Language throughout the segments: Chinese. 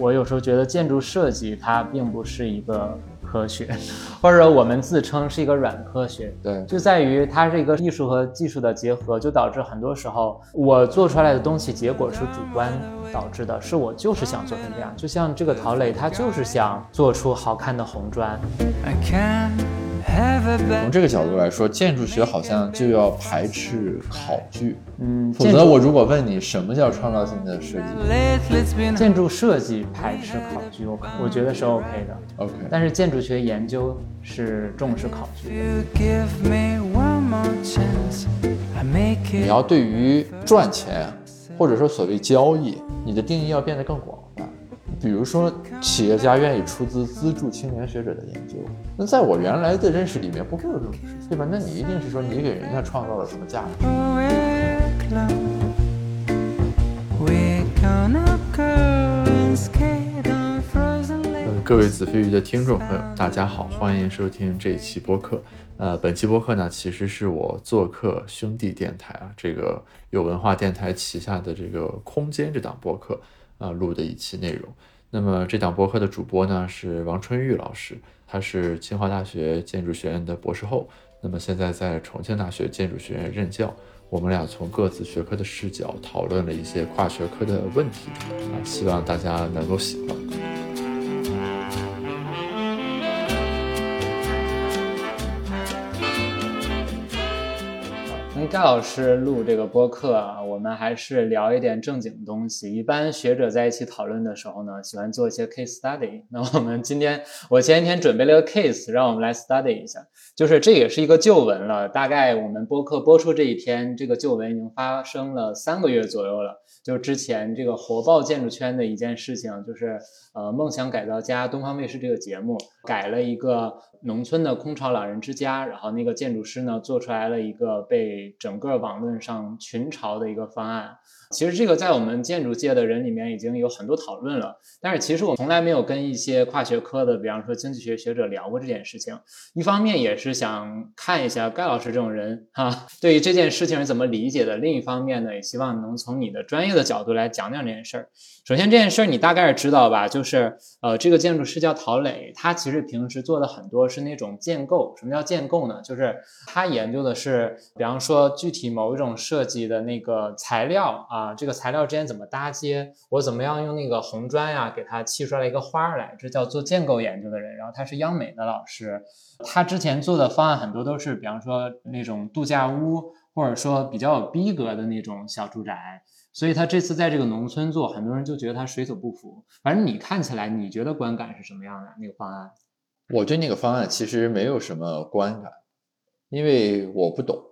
我有时候觉得建筑设计它并不是一个科学，或者我们自称是一个软科学。对，就在于它是一个艺术和技术的结合，就导致很多时候我做出来的东西结果是主观导致的，是我就是想做成这样。就像这个陶磊，他就是想做出好看的红砖。从这个角度来说，建筑学好像就要排斥考据。嗯，否则我如果问你什么叫创造性的设计，建筑设计排斥考据，我我觉得是 OK 的。OK，但是建筑学研究是重视考据的。你要对于赚钱，或者说所谓交易，你的定义要变得更广。比如说，企业家愿意出资资助青年学者的研究，那在我原来的认识里面不会有这种事情，对吧？那你一定是说你给人家创造了什么价值？各位子非鱼的听众朋友，大家好，欢迎收听这一期播客。呃，本期播客呢，其实是我做客兄弟电台啊，这个有文化电台旗下的这个空间这档播客。啊，录的一期内容。那么这档播客的主播呢是王春玉老师，他是清华大学建筑学院的博士后，那么现在在重庆大学建筑学院任教。我们俩从各自学科的视角讨论了一些跨学科的问题，啊，希望大家能够喜欢。跟盖老师录这个播客啊，我们还是聊一点正经的东西。一般学者在一起讨论的时候呢，喜欢做一些 case study。那我们今天，我前一天准备了个 case，让我们来 study 一下。就是这也是一个旧闻了，大概我们播客播出这一天，这个旧闻已经发生了三个月左右了。就之前这个火爆建筑圈的一件事情，就是呃，梦想改造家东方卫视这个节目改了一个农村的空巢老人之家，然后那个建筑师呢做出来了一个被整个网络上群嘲的一个方案。其实这个在我们建筑界的人里面已经有很多讨论了，但是其实我从来没有跟一些跨学科的，比方说经济学学者聊过这件事情。一方面也是想看一下盖老师这种人哈，对于这件事情是怎么理解的；另一方面呢，也希望能从你的专业的角度来讲讲这件事儿。首先这件事儿你大概是知道吧？就是呃，这个建筑师叫陶磊，他其实平时做的很多是那种建构。什么叫建构呢？就是他研究的是，比方说具体某一种设计的那个材料啊。啊，这个材料之间怎么搭接？我怎么样用那个红砖呀，给它砌出来一个花来？这叫做建构研究的人。然后他是央美的老师，他之前做的方案很多都是，比方说那种度假屋，或者说比较有逼格的那种小住宅。所以他这次在这个农村做，很多人就觉得他水土不服。反正你看起来，你觉得观感是什么样的？那个方案？我对那个方案其实没有什么观感，因为我不懂。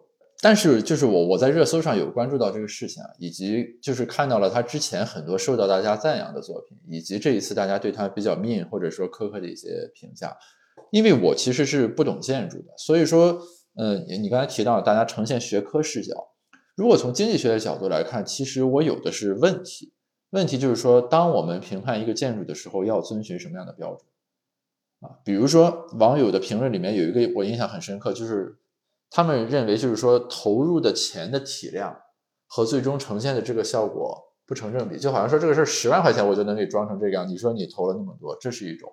但是，就是我我在热搜上有关注到这个事情啊，以及就是看到了他之前很多受到大家赞扬的作品，以及这一次大家对他比较 mean 或者说苛刻的一些评价。因为我其实是不懂建筑的，所以说，嗯，你刚才提到大家呈现学科视角，如果从经济学的角度来看，其实我有的是问题。问题就是说，当我们评判一个建筑的时候，要遵循什么样的标准啊？比如说，网友的评论里面有一个我印象很深刻，就是。他们认为，就是说投入的钱的体量和最终呈现的这个效果不成正比，就好像说这个事儿十万块钱我就能给装成这个样，你说你投了那么多，这是一种。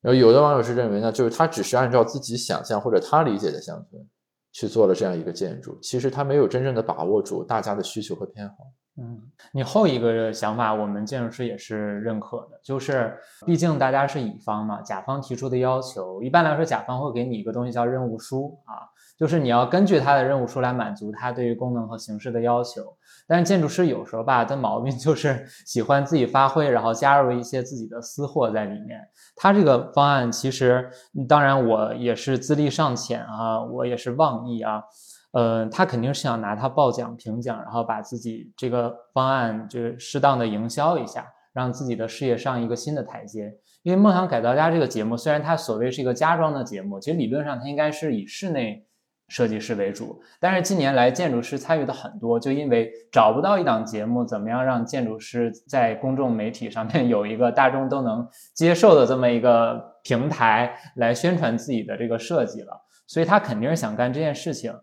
然后有的网友是认为呢，就是他只是按照自己想象或者他理解的乡村去做了这样一个建筑，其实他没有真正的把握住大家的需求和偏好。嗯，你后一个想法，我们建筑师也是认可的，就是毕竟大家是乙方嘛，甲方提出的要求，一般来说甲方会给你一个东西叫任务书啊。就是你要根据他的任务书来满足他对于功能和形式的要求，但是建筑师有时候吧，他毛病就是 喜欢自己发挥，然后加入一些自己的私货在里面。他这个方案其实，当然我也是资历尚浅啊，我也是妄议啊，呃，他肯定是想拿它报奖评奖，然后把自己这个方案就是适当的营销一下，让自己的事业上一个新的台阶。因为《梦想改造家》这个节目虽然它所谓是一个家装的节目，其实理论上它应该是以室内。设计师为主，但是近年来建筑师参与的很多，就因为找不到一档节目，怎么样让建筑师在公众媒体上面 有一个大众都能接受的这么一个平台来宣传自己的这个设计了，所以他肯定是想干这件事情。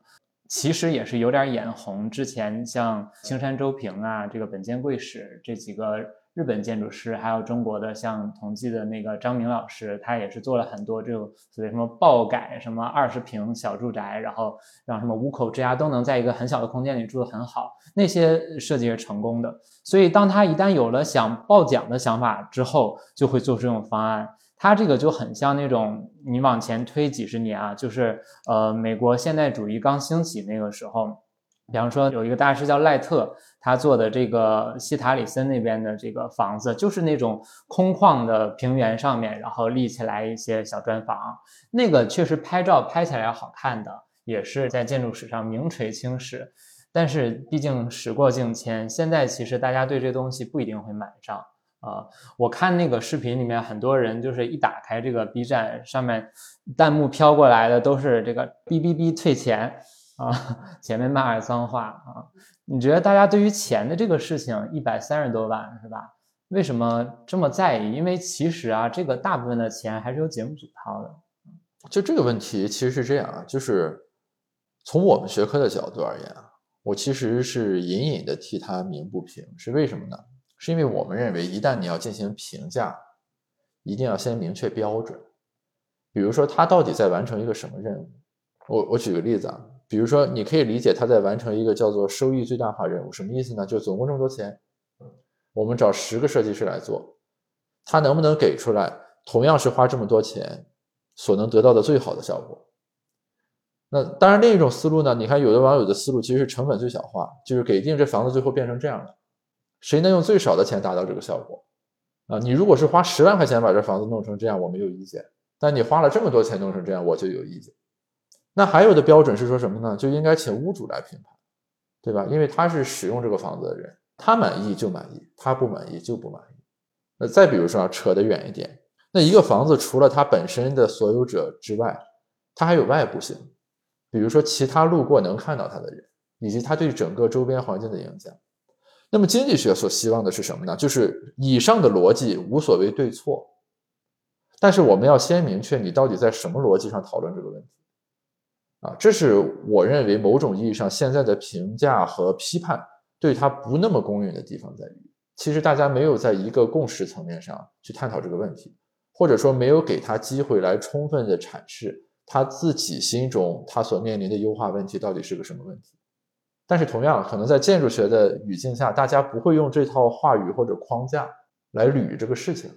其实也是有点眼红。之前像青山周平啊，这个本间贵史这几个日本建筑师，还有中国的像同济的那个张明老师，他也是做了很多这种所谓什么爆改，什么二十平小住宅，然后让什么五口之家都能在一个很小的空间里住得很好，那些设计是成功的。所以当他一旦有了想爆奖的想法之后，就会做出这种方案。他这个就很像那种你往前推几十年啊，就是呃美国现代主义刚兴起那个时候，比方说有一个大师叫赖特，他做的这个西塔里森那边的这个房子，就是那种空旷的平原上面，然后立起来一些小砖房，那个确实拍照拍起来好看的，也是在建筑史上名垂青史。但是毕竟时过境迁，现在其实大家对这东西不一定会买账。啊，我看那个视频里面，很多人就是一打开这个 B 站，上面弹幕飘过来的都是这个哔哔哔退钱啊，前面骂了脏话啊。你觉得大家对于钱的这个事情，一百三十多万是吧？为什么这么在意？因为其实啊，这个大部分的钱还是由节目组掏的。就这个问题其实是这样啊，就是从我们学科的角度而言啊，我其实是隐隐的替他鸣不平，是为什么呢？是因为我们认为，一旦你要进行评价，一定要先明确标准。比如说，他到底在完成一个什么任务？我我举个例子啊，比如说，你可以理解他在完成一个叫做收益最大化任务，什么意思呢？就总共这么多钱，我们找十个设计师来做，他能不能给出来同样是花这么多钱所能得到的最好的效果？那当然，另一种思路呢？你看，有的网友的思路其实是成本最小化，就是给定这房子最后变成这样的。谁能用最少的钱达到这个效果？啊，你如果是花十万块钱把这房子弄成这样，我没有意见；但你花了这么多钱弄成这样，我就有意见。那还有的标准是说什么呢？就应该请屋主来评判，对吧？因为他是使用这个房子的人，他满意就满意，他不满意就不满意。那再比如说啊，扯得远一点，那一个房子除了它本身的所有者之外，它还有外部性，比如说其他路过能看到它的人，以及它对整个周边环境的影响。那么经济学所希望的是什么呢？就是以上的逻辑无所谓对错，但是我们要先明确你到底在什么逻辑上讨论这个问题啊？这是我认为某种意义上现在的评价和批判对他不那么公允的地方在于，其实大家没有在一个共识层面上去探讨这个问题，或者说没有给他机会来充分的阐释他自己心中他所面临的优化问题到底是个什么问题。但是同样，可能在建筑学的语境下，大家不会用这套话语或者框架来捋这个事情。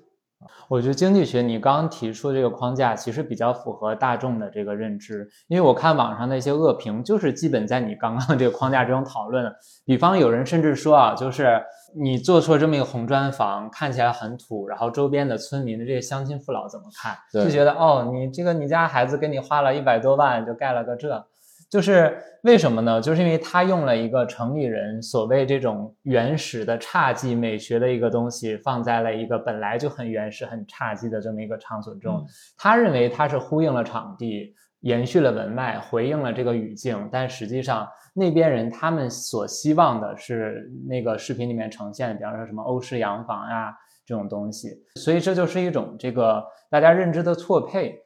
我觉得经济学你刚刚提出的这个框架，其实比较符合大众的这个认知。因为我看网上的一些恶评，就是基本在你刚刚这个框架之中讨论。比方有人甚至说啊，就是你做出了这么一个红砖房，看起来很土，然后周边的村民的这些乡亲父老怎么看？就觉得哦，你这个你家孩子给你花了一百多万就盖了个这。就是为什么呢？就是因为他用了一个城里人所谓这种原始的侘寂美学的一个东西，放在了一个本来就很原始、很侘寂的这么一个场所中。他认为他是呼应了场地，延续了文脉，回应了这个语境。但实际上，那边人他们所希望的是那个视频里面呈现的，比方说什么欧式洋房呀这种东西。所以这就是一种这个大家认知的错配。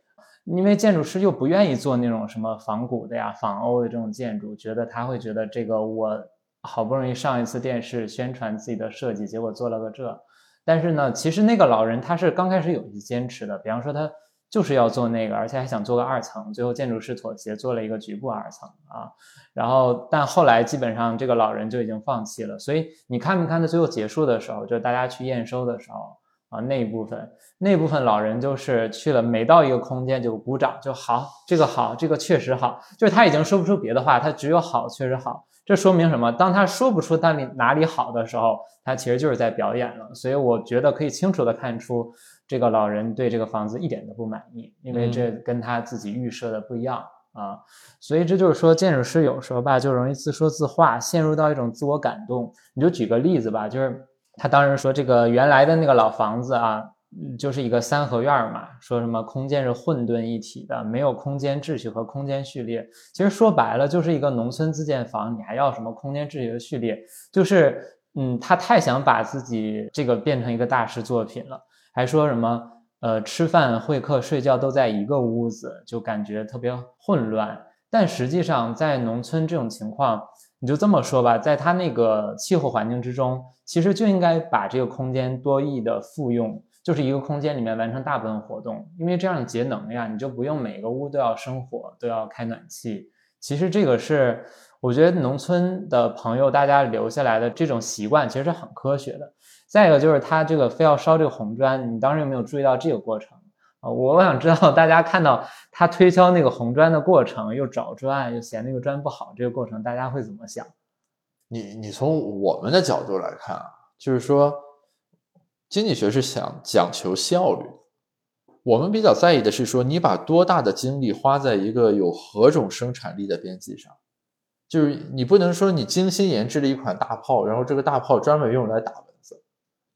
因为建筑师又不愿意做那种什么仿古的呀、仿欧的这种建筑，觉得他会觉得这个我好不容易上一次电视宣传自己的设计，结果做了个这。但是呢，其实那个老人他是刚开始有一些坚持的，比方说他就是要做那个，而且还想做个二层，最后建筑师妥协做了一个局部二层啊。然后但后来基本上这个老人就已经放弃了。所以你看没看到最后结束的时候，就大家去验收的时候。啊，那一部分，那部分老人就是去了，每到一个空间就鼓掌，就好，这个好，这个确实好，就是他已经说不出别的话，他只有好，确实好。这说明什么？当他说不出哪里哪里好的时候，他其实就是在表演了。所以我觉得可以清楚的看出，这个老人对这个房子一点都不满意，因为这跟他自己预设的不一样啊。所以这就是说，建筑师有时候吧，就容易自说自话，陷入到一种自我感动。你就举个例子吧，就是。他当时说，这个原来的那个老房子啊，就是一个三合院嘛，说什么空间是混沌一体的，没有空间秩序和空间序列。其实说白了，就是一个农村自建房，你还要什么空间秩序的序列？就是，嗯，他太想把自己这个变成一个大师作品了，还说什么，呃，吃饭、会客、睡觉都在一个屋子，就感觉特别混乱。但实际上在农村这种情况，你就这么说吧，在它那个气候环境之中，其实就应该把这个空间多义的复用，就是一个空间里面完成大部分活动，因为这样节能呀，你就不用每个屋都要生火，都要开暖气。其实这个是我觉得农村的朋友大家留下来的这种习惯，其实是很科学的。再一个就是他这个非要烧这个红砖，你当时有没有注意到这个过程啊？我想知道大家看到他推销那个红砖的过程，又找砖，又嫌那个砖不好，这个过程大家会怎么想？你你从我们的角度来看啊，就是说经济学是想讲求效率，我们比较在意的是说你把多大的精力花在一个有何种生产力的边际上，就是你不能说你精心研制了一款大炮，然后这个大炮专门用来打蚊子。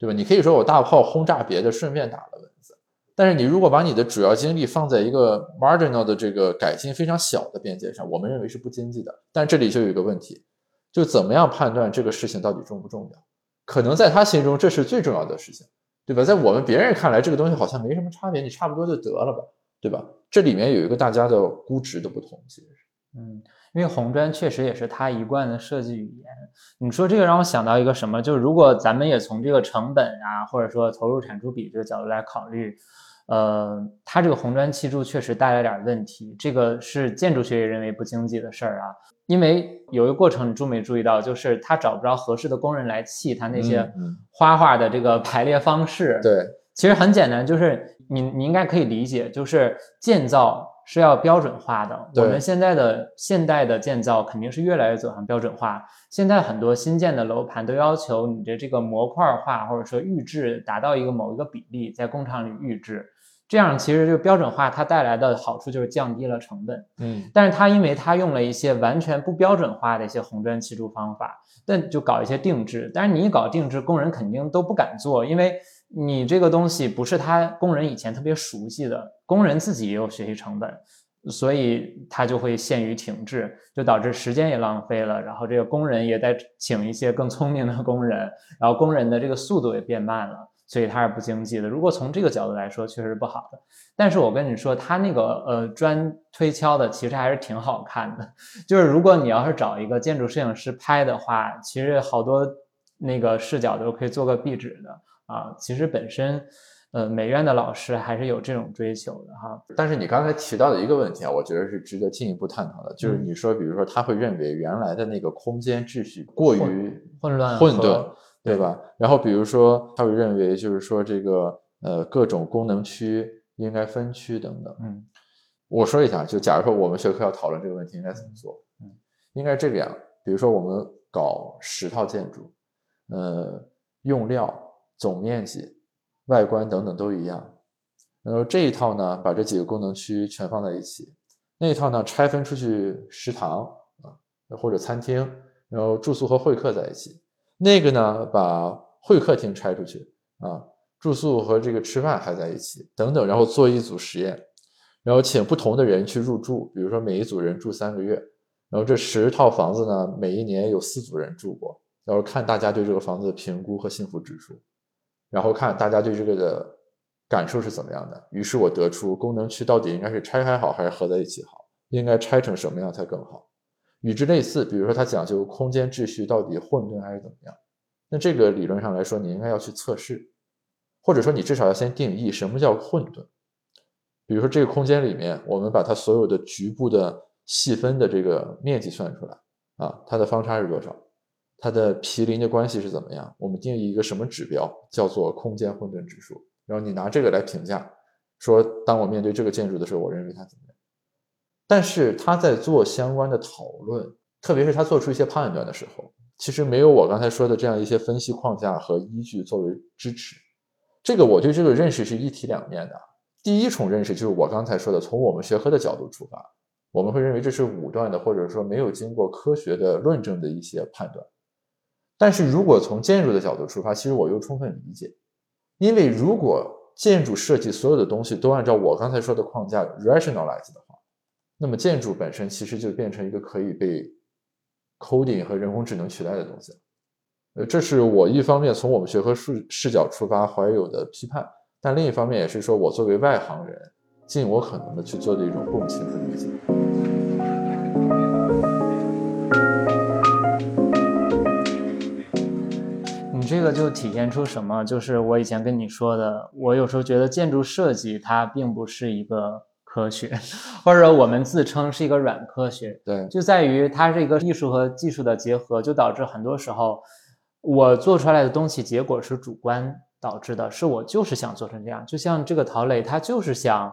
对吧？你可以说我大炮轰炸别的，顺便打了蚊子。但是你如果把你的主要精力放在一个 marginal 的这个改进非常小的边界上，我们认为是不经济的。但这里就有一个问题，就怎么样判断这个事情到底重不重要？可能在他心中这是最重要的事情，对吧？在我们别人看来，这个东西好像没什么差别，你差不多就得了吧，对吧？这里面有一个大家的估值的不同，其实是，嗯。因为红砖确实也是他一贯的设计语言。你说这个让我想到一个什么？就是如果咱们也从这个成本啊，或者说投入产出比这个角度来考虑，呃，它这个红砖砌筑确实带来点问题。这个是建筑学也认为不经济的事儿啊。因为有一个过程，你注没注意到？就是他找不着合适的工人来砌他那些花画的这个排列方式。对，其实很简单，就是你你应该可以理解，就是建造。是要标准化的。我们现在的现代的建造肯定是越来越走向标准化。现在很多新建的楼盘都要求你的这个模块化或者说预制达到一个某一个比例，在工厂里预制。这样其实就标准化，它带来的好处就是降低了成本。嗯，但是它因为它用了一些完全不标准化的一些红砖砌筑方法，但就搞一些定制。但是你一搞定制，工人肯定都不敢做，因为。你这个东西不是他工人以前特别熟悉的，工人自己也有学习成本，所以他就会陷于停滞，就导致时间也浪费了，然后这个工人也在请一些更聪明的工人，然后工人的这个速度也变慢了，所以它是不经济的。如果从这个角度来说，确实是不好的。但是我跟你说，它那个呃砖推敲的其实还是挺好看的，就是如果你要是找一个建筑摄影师拍的话，其实好多那个视角都可以做个壁纸的。啊，其实本身，呃，美院的老师还是有这种追求的哈。但是你刚才提到的一个问题啊，我觉得是值得进一步探讨的，就是你说，比如说他会认为原来的那个空间秩序过于混乱混沌，对吧？然后比如说他会认为，就是说这个呃各种功能区应该分区等等。嗯，我说一下，就假如说我们学科要讨论这个问题应该怎么做，嗯，应该这个样，比如说我们搞十套建筑，呃，用料。总面积、外观等等都一样，然后这一套呢，把这几个功能区全放在一起；那一套呢，拆分出去食堂啊或者餐厅，然后住宿和会客在一起；那个呢，把会客厅拆出去啊，住宿和这个吃饭还在一起等等，然后做一组实验，然后请不同的人去入住，比如说每一组人住三个月，然后这十套房子呢，每一年有四组人住过，然后看大家对这个房子的评估和幸福指数。然后看大家对这个的感受是怎么样的，于是我得出功能区到底应该是拆开好还是合在一起好，应该拆成什么样才更好？与之类似，比如说它讲究空间秩序到底混沌还是怎么样？那这个理论上来说，你应该要去测试，或者说你至少要先定义什么叫混沌。比如说这个空间里面，我们把它所有的局部的细分的这个面积算出来啊，它的方差是多少？它的毗邻的关系是怎么样？我们定义一个什么指标，叫做空间混沌指数。然后你拿这个来评价，说当我面对这个建筑的时候，我认为它怎么？但是他在做相关的讨论，特别是他做出一些判断的时候，其实没有我刚才说的这样一些分析框架和依据作为支持。这个我对这个认识是一体两面的。第一重认识就是我刚才说的，从我们学科的角度出发，我们会认为这是武断的，或者说没有经过科学的论证的一些判断。但是如果从建筑的角度出发，其实我又充分理解，因为如果建筑设计所有的东西都按照我刚才说的框架 rationalize 的，那么建筑本身其实就变成一个可以被 coding 和人工智能取代的东西。呃，这是我一方面从我们学科视视角出发怀有的批判，但另一方面也是说我作为外行人，尽我可能的去做的一种共情和理解。你这个就体现出什么？就是我以前跟你说的，我有时候觉得建筑设计它并不是一个科学，或者我们自称是一个软科学，对，就在于它是一个艺术和技术的结合，就导致很多时候我做出来的东西结果是主观导致的，是我就是想做成这样。就像这个陶磊，他就是想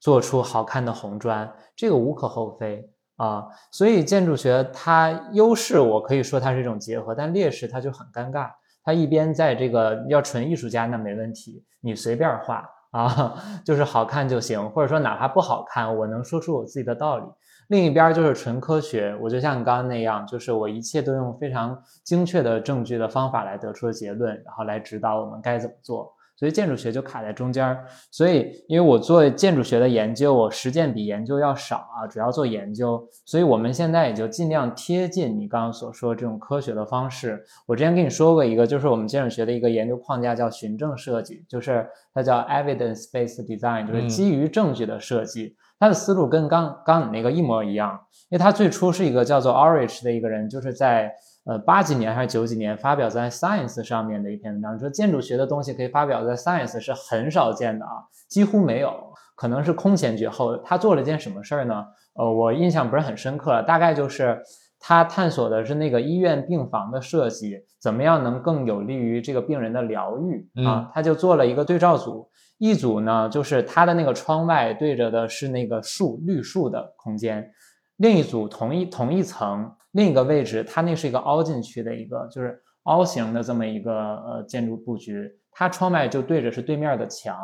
做出好看的红砖，这个无可厚非。啊，所以建筑学它优势，我可以说它是一种结合，但劣势它就很尴尬。它一边在这个要纯艺术家那没问题，你随便画 啊，就是好看就行，或者说哪怕不好看，我能说出我自己的道理。另一边就是纯科学，我就像你刚刚那样，就是我一切都用非常精确的证据的方法来得出的结论，然后来指导我们该怎么做。所以建筑学就卡在中间儿，所以因为我做建筑学的研究，我实践比研究要少啊，主要做研究，所以我们现在也就尽量贴近你刚刚所说这种科学的方式。我之前跟你说过一个，就是我们建筑学的一个研究框架叫循证设计，就是它叫 evidence-based design，就是基于证据的设计。它的思路跟刚刚你那个一模一样，因为他最初是一个叫做 Orich 的一个人，就是在。呃，八几年还是九几年发表在 Science 上面的一篇文章，说建筑学的东西可以发表在 Science 是很少见的啊，几乎没有，可能是空前绝后。他做了件什么事儿呢？呃，我印象不是很深刻了，大概就是他探索的是那个医院病房的设计，怎么样能更有利于这个病人的疗愈啊？他就做了一个对照组，一组呢就是他的那个窗外对着的是那个树绿树的空间，另一组同一同一层。另一个位置，它那是一个凹进去的一个，就是凹形的这么一个呃建筑布局，它窗外就对着是对面的墙，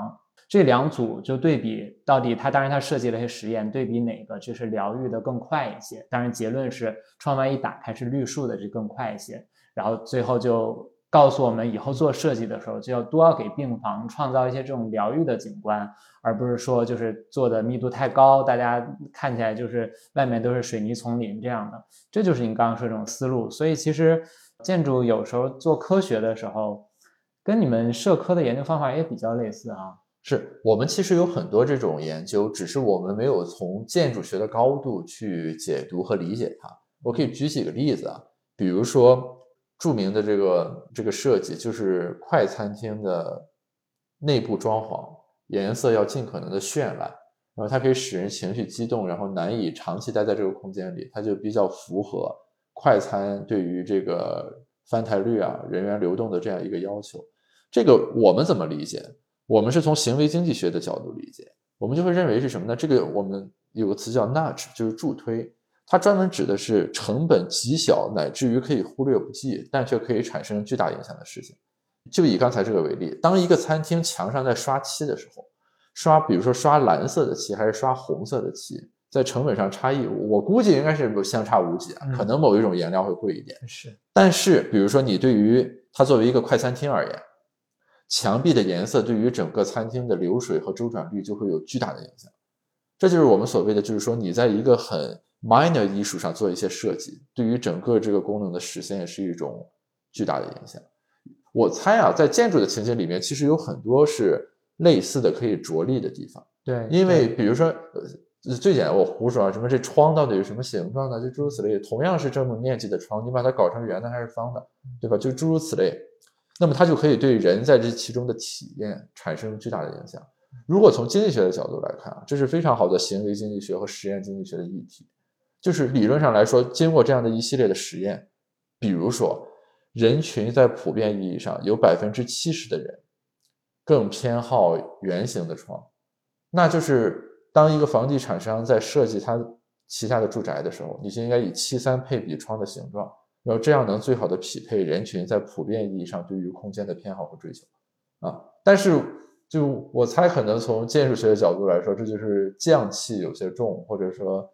这两组就对比到底，它当然它设计了一些实验，对比哪个就是疗愈的更快一些，当然结论是窗外一打开是绿树的就更快一些，然后最后就。告诉我们以后做设计的时候，就要多要给病房创造一些这种疗愈的景观，而不是说就是做的密度太高，大家看起来就是外面都是水泥丛林这样的。这就是你刚刚说这种思路。所以其实建筑有时候做科学的时候，跟你们社科的研究方法也比较类似啊。是我们其实有很多这种研究，只是我们没有从建筑学的高度去解读和理解它。我可以举几个例子啊，比如说。著名的这个这个设计就是快餐厅的内部装潢，颜色要尽可能的绚烂，然后它可以使人情绪激动，然后难以长期待在这个空间里，它就比较符合快餐对于这个翻台率啊、人员流动的这样一个要求。这个我们怎么理解？我们是从行为经济学的角度理解，我们就会认为是什么呢？这个我们有个词叫 nudge，就是助推。它专门指的是成本极小乃至于可以忽略不计，但却可以产生巨大影响的事情。就以刚才这个为例，当一个餐厅墙上在刷漆的时候，刷比如说刷蓝色的漆还是刷红色的漆，在成本上差异，我估计应该是相差无几啊。可能某一种颜料会贵一点，是。但是比如说你对于它作为一个快餐厅而言，墙壁的颜色对于整个餐厅的流水和周转率就会有巨大的影响。这就是我们所谓的，就是说你在一个很 minor 艺术上做一些设计，对于整个这个功能的实现也是一种巨大的影响。我猜啊，在建筑的情节里面，其实有很多是类似的可以着力的地方。对，因为比如说，呃，最简单，我胡说啊，什么这窗到底是什么形状的，就诸如此类。同样是这么面积的窗，你把它搞成圆的还是方的，对吧？就诸如此类。那么它就可以对人在这其中的体验产生巨大的影响。如果从经济学的角度来看啊，这是非常好的行为经济学和实验经济学的议题。就是理论上来说，经过这样的一系列的实验，比如说，人群在普遍意义上有百分之七十的人更偏好圆形的窗，那就是当一个房地产商在设计他旗下的住宅的时候，你就应该以七三配比窗的形状，然后这样能最好的匹配人群在普遍意义上对于空间的偏好和追求啊。但是，就我猜，可能从建筑学的角度来说，这就是匠气有些重，或者说。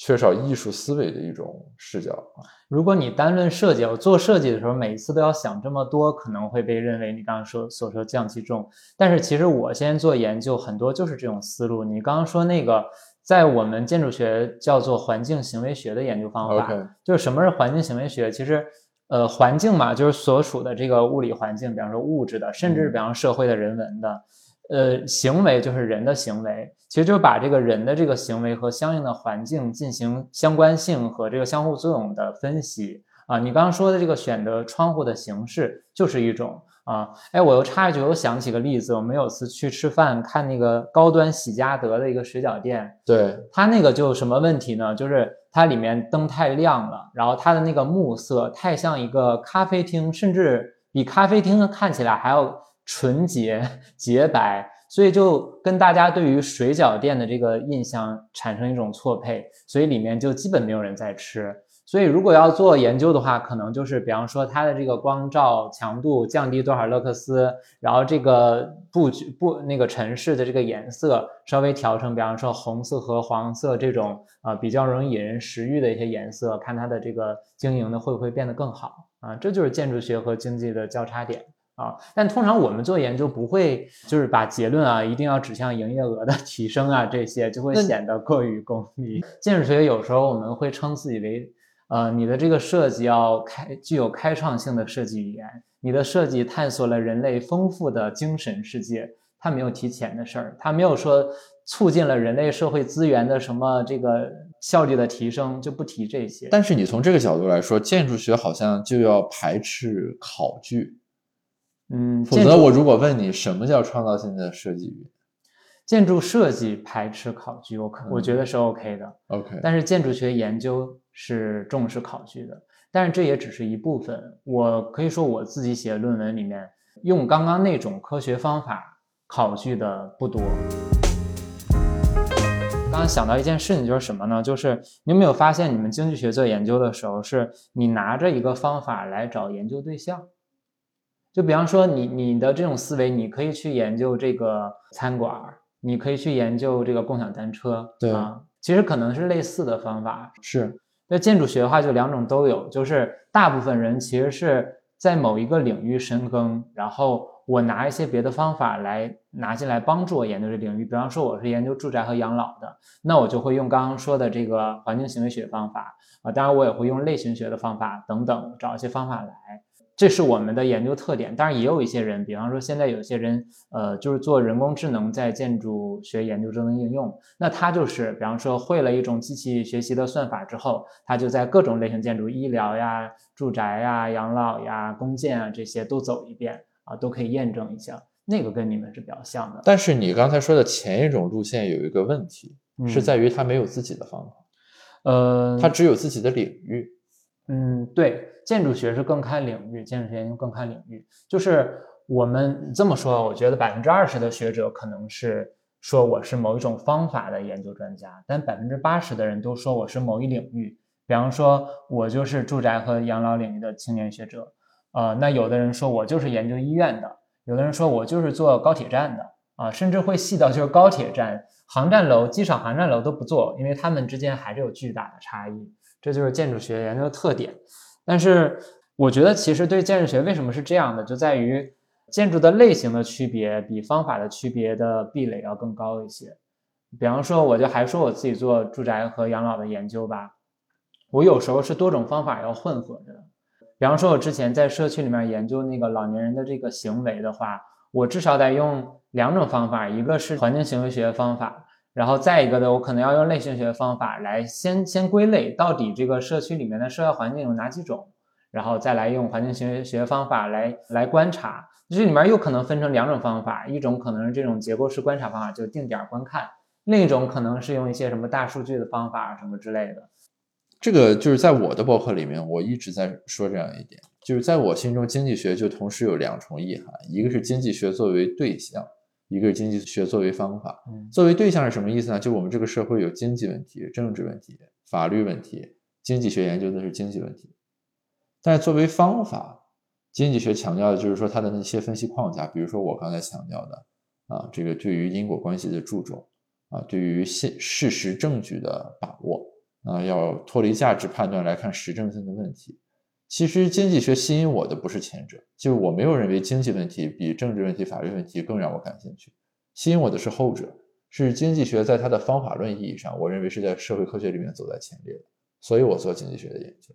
缺少艺术思维的一种视角啊！如果你单论设计，我做设计的时候，每一次都要想这么多，可能会被认为你刚刚说所说匠气重。但是其实我现在做研究，很多就是这种思路。你刚刚说那个，在我们建筑学叫做环境行为学的研究方法，就是什么是环境行为学？其实，呃，环境嘛，就是所属的这个物理环境，比方说物质的，甚至比方社会的人文的。呃，行为就是人的行为，其实就是把这个人的这个行为和相应的环境进行相关性和这个相互作用的分析啊。你刚刚说的这个选择窗户的形式就是一种啊。哎，我又插一句，我想起个例子，我们有次去吃饭，看那个高端喜家德的一个水饺店，对，它那个就什么问题呢？就是它里面灯太亮了，然后它的那个木色太像一个咖啡厅，甚至比咖啡厅看起来还要纯洁洁白。所以就跟大家对于水饺店的这个印象产生一种错配，所以里面就基本没有人在吃。所以如果要做研究的话，可能就是比方说它的这个光照强度降低多少勒克斯，然后这个布局布那个城市的这个颜色稍微调成，比方说红色和黄色这种啊比较容易引人食欲的一些颜色，看它的这个经营的会不会变得更好啊？这就是建筑学和经济的交叉点。啊，但通常我们做研究不会就是把结论啊一定要指向营业额的 提升啊，这些就会显得过于功利。建筑学有时候我们会称自己为，呃，你的这个设计要开具有开创性的设计语言，你的设计探索了人类丰富的精神世界，它没有提钱的事儿，它没有说促进了人类社会资源的什么这个效率的提升，就不提这些。但是你从这个角度来说，建筑学好像就要排斥考据。嗯，否则我如果问你什么叫创造性的设计语言，建筑设计排斥考据，我可我觉得是 OK 的，OK。但是建筑学研究是重视考据的，但是这也只是一部分。我可以说我自己写论文里面用刚刚那种科学方法考据的不多。刚刚想到一件事情就是什么呢？就是你有没有发现，你们经济学做研究的时候，是你拿着一个方法来找研究对象。就比方说，你你的这种思维，你可以去研究这个餐馆，你可以去研究这个共享单车，对啊，其实可能是类似的方法。是，那建筑学的话，就两种都有，就是大部分人其实是在某一个领域深耕，然后我拿一些别的方法来拿进来帮助我研究这领域。比方说，我是研究住宅和养老的，那我就会用刚刚说的这个环境行为学方法啊，当然我也会用类型学的方法等等，找一些方法来。这是我们的研究特点，当然也有一些人，比方说现在有些人，呃，就是做人工智能在建筑学研究中的应用，那他就是，比方说会了一种机器学习的算法之后，他就在各种类型建筑，医疗呀、住宅呀、养老呀、公建啊这些都走一遍啊，都可以验证一下，那个跟你们是比较像的。但是你刚才说的前一种路线有一个问题，是在于它没有自己的方法，呃，它只有自己的领域。嗯，对。建筑学是更看领域，建筑学研究更看领域。就是我们这么说，我觉得百分之二十的学者可能是说我是某一种方法的研究专家，但百分之八十的人都说我是某一领域。比方说，我就是住宅和养老领域的青年学者。呃，那有的人说我就是研究医院的，有的人说我就是做高铁站的，啊，甚至会细到就是高铁站、航站楼、机场航站楼都不做，因为他们之间还是有巨大的差异。这就是建筑学研究的特点。但是我觉得，其实对建筑学为什么是这样的，就在于建筑的类型的区别比方法的区别的壁垒要更高一些。比方说，我就还说我自己做住宅和养老的研究吧，我有时候是多种方法要混合着。比方说，我之前在社区里面研究那个老年人的这个行为的话，我至少得用两种方法，一个是环境行为学方法。然后再一个呢，我可能要用类型学方法来先先归类，到底这个社区里面的社会环境有哪几种，然后再来用环境学学方法来来观察。这里面又可能分成两种方法，一种可能是这种结构式观察方法，就定点观看；另一种可能是用一些什么大数据的方法什么之类的。这个就是在我的博客里面，我一直在说这样一点，就是在我心中，经济学就同时有两重意涵，一个是经济学作为对象。一个是经济学作为方法，作为对象是什么意思呢？就我们这个社会有经济问题、政治问题、法律问题，经济学研究的是经济问题。但是作为方法，经济学强调的就是说它的那些分析框架，比如说我刚才强调的啊，这个对于因果关系的注重啊，对于现事实证据的把握啊，要脱离价值判断来看实证性的问题。其实经济学吸引我的不是前者，就是我没有认为经济问题比政治问题、法律问题更让我感兴趣。吸引我的是后者，是经济学在它的方法论意义上，我认为是在社会科学里面走在前列的，所以我做经济学的研究。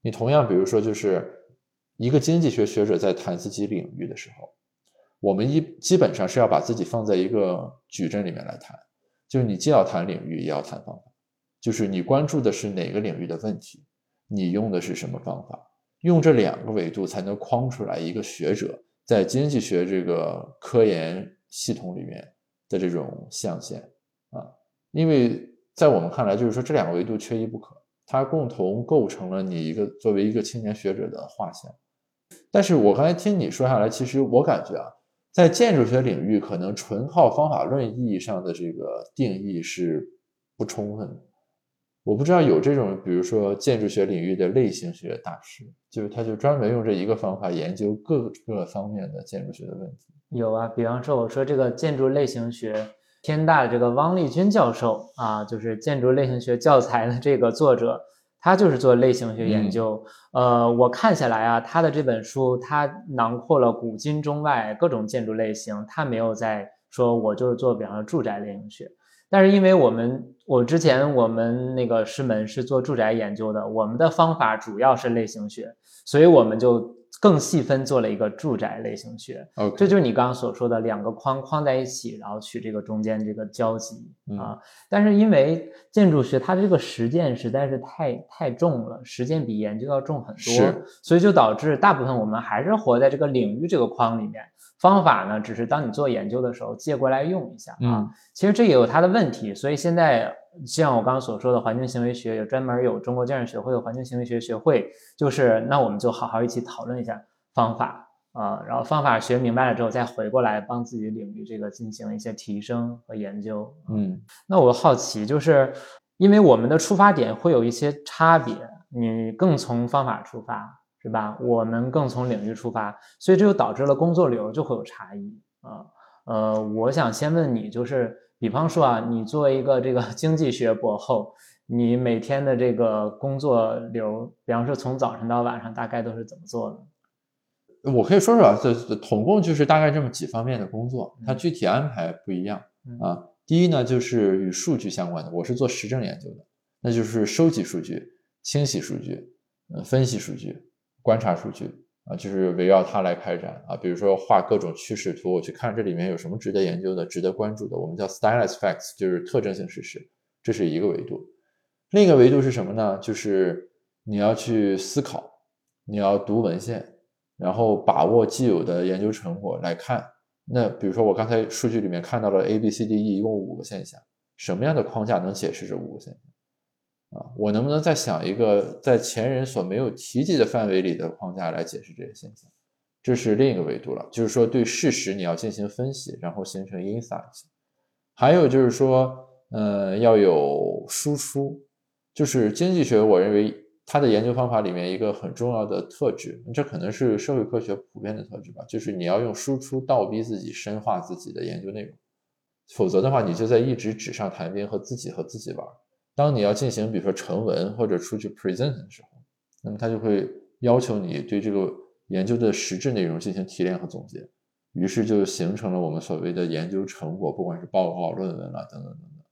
你同样，比如说，就是一个经济学学者在谈自己领域的时候，我们一基本上是要把自己放在一个矩阵里面来谈，就是你既要谈领域，也要谈方法，就是你关注的是哪个领域的问题。你用的是什么方法？用这两个维度才能框出来一个学者在经济学这个科研系统里面的这种象限啊，因为在我们看来，就是说这两个维度缺一不可，它共同构成了你一个作为一个青年学者的画像。但是我刚才听你说下来，其实我感觉啊，在建筑学领域，可能纯靠方法论意义上的这个定义是不充分的。我不知道有这种，比如说建筑学领域的类型学大师，就是他就专门用这一个方法研究各个方面的建筑学的问题。有啊，比方说我说这个建筑类型学，天大的这个汪立军教授啊，就是建筑类型学教材的这个作者。他就是做类型学研究，呃，我看下来啊，他的这本书他囊括了古今中外各种建筑类型，他没有在说我就是做比方说住宅类型学，但是因为我们我之前我们那个师门是做住宅研究的，我们的方法主要是类型学，所以我们就。更细分做了一个住宅类型学，这就是你刚刚所说的两个框框在一起，然后取这个中间这个交集啊。但是因为建筑学它的这个实践实在是太太重了，实践比研究要重很多，所以就导致大部分我们还是活在这个领域这个框里面。方法呢，只是当你做研究的时候借过来用一下啊。其实这也有它的问题，所以现在像我刚刚所说的环境行为学，有专门有中国建筑学会的环境行为学学会，就是那我们就好好一起讨论一下方法啊，然后方法学明白了之后，再回过来帮自己领域这个进行一些提升和研究。嗯，那我好奇，就是因为我们的出发点会有一些差别，你更从方法出发。是吧？我们更从领域出发，所以这就导致了工作流就会有差异啊。呃，我想先问你，就是比方说啊，你作为一个这个 经济学博后，你每天的这个工作流，比方说从早晨到晚上，大概都是怎么做的？我可以说说啊，这统共就是大概这么几方面的工作，它具体安排不一样啊。第一呢，就是与数据相关的，我是做实证研究的，那就是收集数据、清洗数据、呃，分析数据。观察数据啊，就是围绕它来开展啊。比如说画各种趋势图，我去看这里面有什么值得研究的、值得关注的。我们叫 stylus facts，就是特征性事实，这是一个维度。另一个维度是什么呢？就是你要去思考，你要读文献，然后把握既有的研究成果来看。那比如说我刚才数据里面看到了 A、B、C、D、E 一共五个现象，什么样的框架能解释这五个现象？啊，我能不能再想一个在前人所没有提及的范围里的框架来解释这些现象？这是另一个维度了，就是说对事实你要进行分析，然后形成 insight。还有就是说，呃，要有输出。就是经济学，我认为它的研究方法里面一个很重要的特质，这可能是社会科学普遍的特质吧，就是你要用输出倒逼自己深化自己的研究内容，否则的话，你就在一直纸上谈兵和自己和自己玩。当你要进行，比如说成文或者出去 present 的时候，那么他就会要求你对这个研究的实质内容进行提炼和总结，于是就形成了我们所谓的研究成果，不管是报告、论文啊等等等等。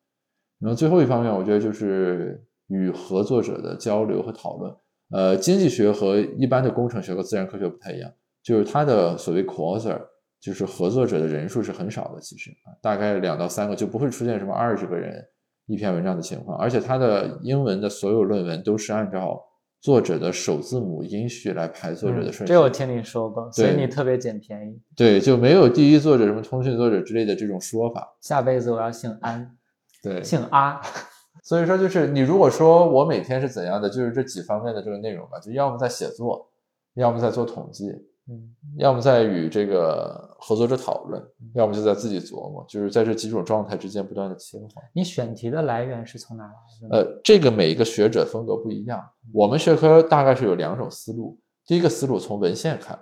那么最后一方面，我觉得就是与合作者的交流和讨论。呃，经济学和一般的工程学和自然科学不太一样，就是它的所谓 co-author，就是合作者的人数是很少的，其实啊，大概两到三个，就不会出现什么二十个人。一篇文章的情况，而且他的英文的所有论文都是按照作者的首字母音序来排作者的顺序。这我听你说过，所以你特别捡便宜。对，就没有第一作者、什么通讯作者之类的这种说法。下辈子我要姓安，对，姓阿。所以说，就是你如果说我每天是怎样的，就是这几方面的这个内容吧，就要么在写作，要么在做统计。嗯，要么在与这个合作者讨论，要么就在自己琢磨，就是在这几种状态之间不断的切换。你选题的来源是从哪来的？呃，这个每一个学者风格不一样。我们学科大概是有两种思路。第一个思路从文献看，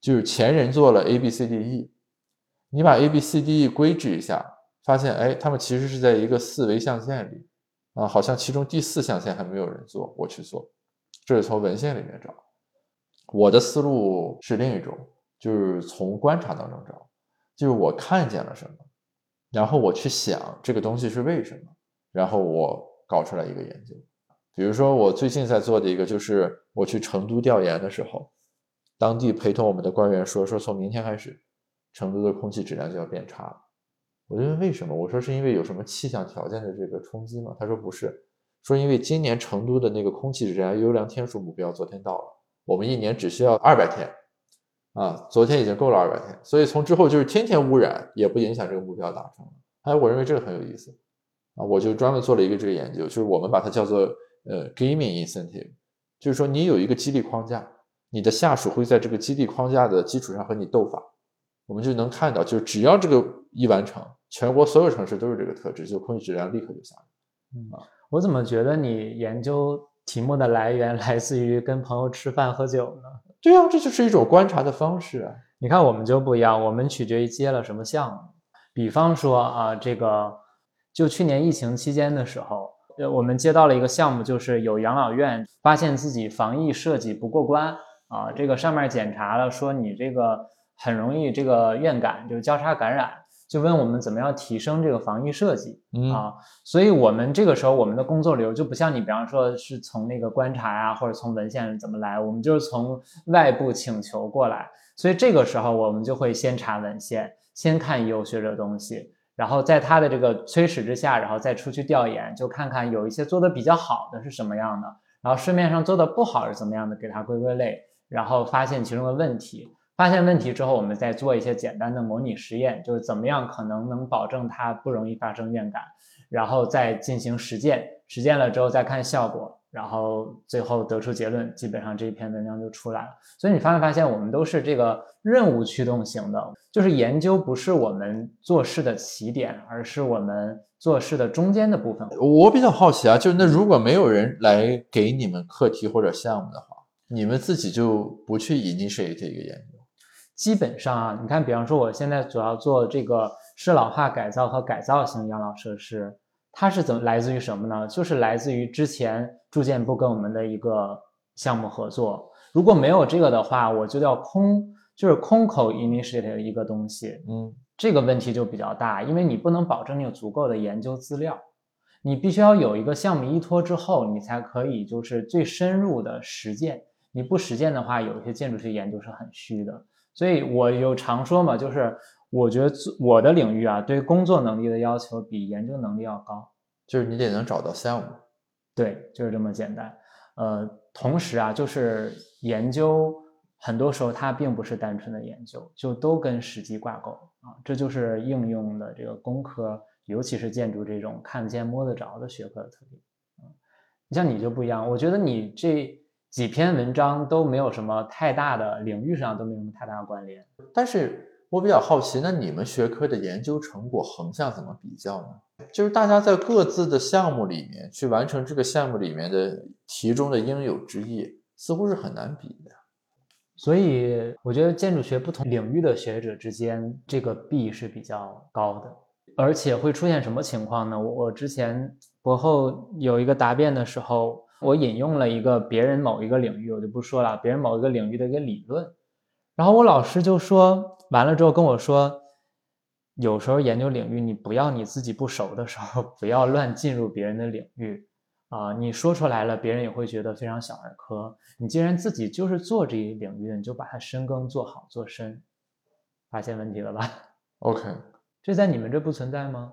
就是前人做了 A B C D E，你把 A B C D E 归置一下，发现哎，他们其实是在一个四维象限里啊，好像其中第四象限还没有人做，我去做，这是从文献里面找。我的思路是另一种，就是从观察当中找，就是我看见了什么，然后我去想这个东西是为什么，然后我搞出来一个研究。比如说我最近在做的一个，就是我去成都调研的时候，当地陪同我们的官员说，说从明天开始，成都的空气质量就要变差了。我就问为什么？我说是因为有什么气象条件的这个冲击吗？他说不是，说因为今年成都的那个空气质量优良天数目标昨天到了。我们一年只需要二百天，啊，昨天已经够了二百天，所以从之后就是天天污染也不影响这个目标达成。哎，我认为这个很有意思，啊，我就专门做了一个这个研究，就是我们把它叫做呃 gaming incentive，就是说你有一个激励框架，你的下属会在这个激励框架的基础上和你斗法，我们就能看到，就是只要这个一完成，全国所有城市都是这个特质，就空气质量立刻就下来。嗯，我怎么觉得你研究题目的来源来自于跟朋友吃饭喝酒呢？对啊，这就是一种观察的方式。你看我们就不一样，我们取决于接了什么项目。比方说啊，这个就去年疫情期间的时候，呃，我们接到了一个项目，就是有养老院发现自己防疫设计不过关啊，这个上面检查了说你这个很容易这个院感，就是交叉感染，就问我们怎么样提升这个防疫设计啊。所以我们这个时候我们的工作流就不像你，比方说是从那个观察呀，或者从文献怎么来，我们就是从外部请求过来，所以这个时候我们就会先查文献。先看已有学者东西，然后在他的这个催使之下，然后再出去调研，就看看有一些做的比较好的是什么样的，然后市面上做的不好是怎么样的，给它归归类，然后发现其中的问题。发现问题之后，我们再做一些简单的模拟实验，就是怎么样可能能保证它不容易发生院感，然后再进行实践，实践了之后再看效果。然后最后得出结论，基本上这一篇文章就出来了。所以你发没发现，我们都是这个任务驱动型的，就是研究不是我们做事的起点，而是我们做事的中间的部分。我比较好奇啊，就是那如果没有人来给你们课题或者项目的话，你们自己就不去 initiate 这个研究？基本上啊，你看，比方说我现在主要做这个适老化改造和改造型养老设施。它是怎么来自于什么呢？就是来自于之前住建部跟我们的一个项目合作。如果没有这个的话，我就叫空，就是空口 initiate 一个东西。嗯，这个问题就比较大，因为你不能保证你有足够的研究资料，你必须要有一个项目依托之后，你才可以就是最深入的实践。你不实践的话，有一些建筑学研究是很虚的。所以我有常说嘛，就是。我觉得我的领域啊，对工作能力的要求比研究能力要高，就是你得能找到项目，对，就是这么简单。呃，同时啊，就是研究很多时候它并不是单纯的研究，就都跟实际挂钩啊，这就是应用的这个工科，尤其是建筑这种看得见摸得着的学科的特点。你像你就不一样，我觉得你这几篇文章都没有什么太大的领域上都没有什么太大的关联，但是。我比较好奇，那你们学科的研究成果横向怎么比较呢？就是大家在各自的项目里面去完成这个项目里面的题中的应有之义，似乎是很难比的。所以我觉得建筑学不同领域的学者之间这个壁是比较高的，而且会出现什么情况呢？我我之前博后有一个答辩的时候，我引用了一个别人某一个领域，我就不说了，别人某一个领域的一个理论。然后我老师就说完了之后跟我说，有时候研究领域你不要你自己不熟的时候不要乱进入别人的领域啊，你说出来了别人也会觉得非常小儿科。你既然自己就是做这一领域的，你就把它深耕做好做深。发现问题了吧？OK，这在你们这不存在吗？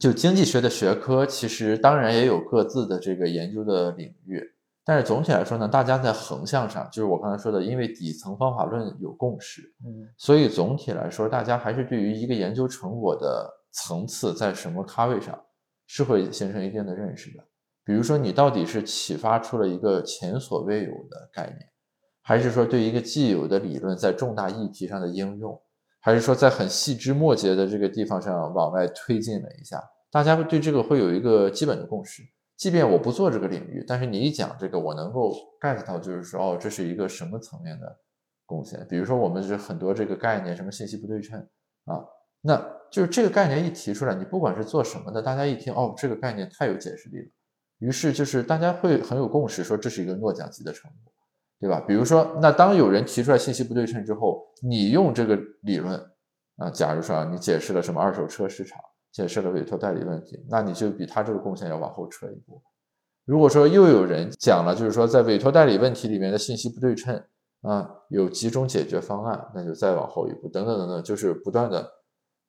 就经济学的学科其实当然也有各自的这个研究的领域。但是总体来说呢，大家在横向上，就是我刚才说的，因为底层方法论有共识，嗯，所以总体来说，大家还是对于一个研究成果的层次在什么咖位上，是会形成一定的认识的。比如说，你到底是启发出了一个前所未有的概念，还是说对一个既有的理论在重大议题上的应用，还是说在很细枝末节的这个地方上往外推进了一下，大家会对这个会有一个基本的共识。即便我不做这个领域，但是你一讲这个，我能够 get 到，就是说，哦，这是一个什么层面的贡献？比如说，我们是很多这个概念，什么信息不对称啊，那就是这个概念一提出来，你不管是做什么的，大家一听，哦，这个概念太有解释力了，于是就是大家会很有共识，说这是一个诺奖级的成果，对吧？比如说，那当有人提出来信息不对称之后，你用这个理论啊，假如说你解释了什么二手车市场。解释了委托代理问题，那你就比他这个贡献要往后撤一步。如果说又有人讲了，就是说在委托代理问题里面的信息不对称啊，有几种解决方案，那就再往后一步，等等等等，就是不断的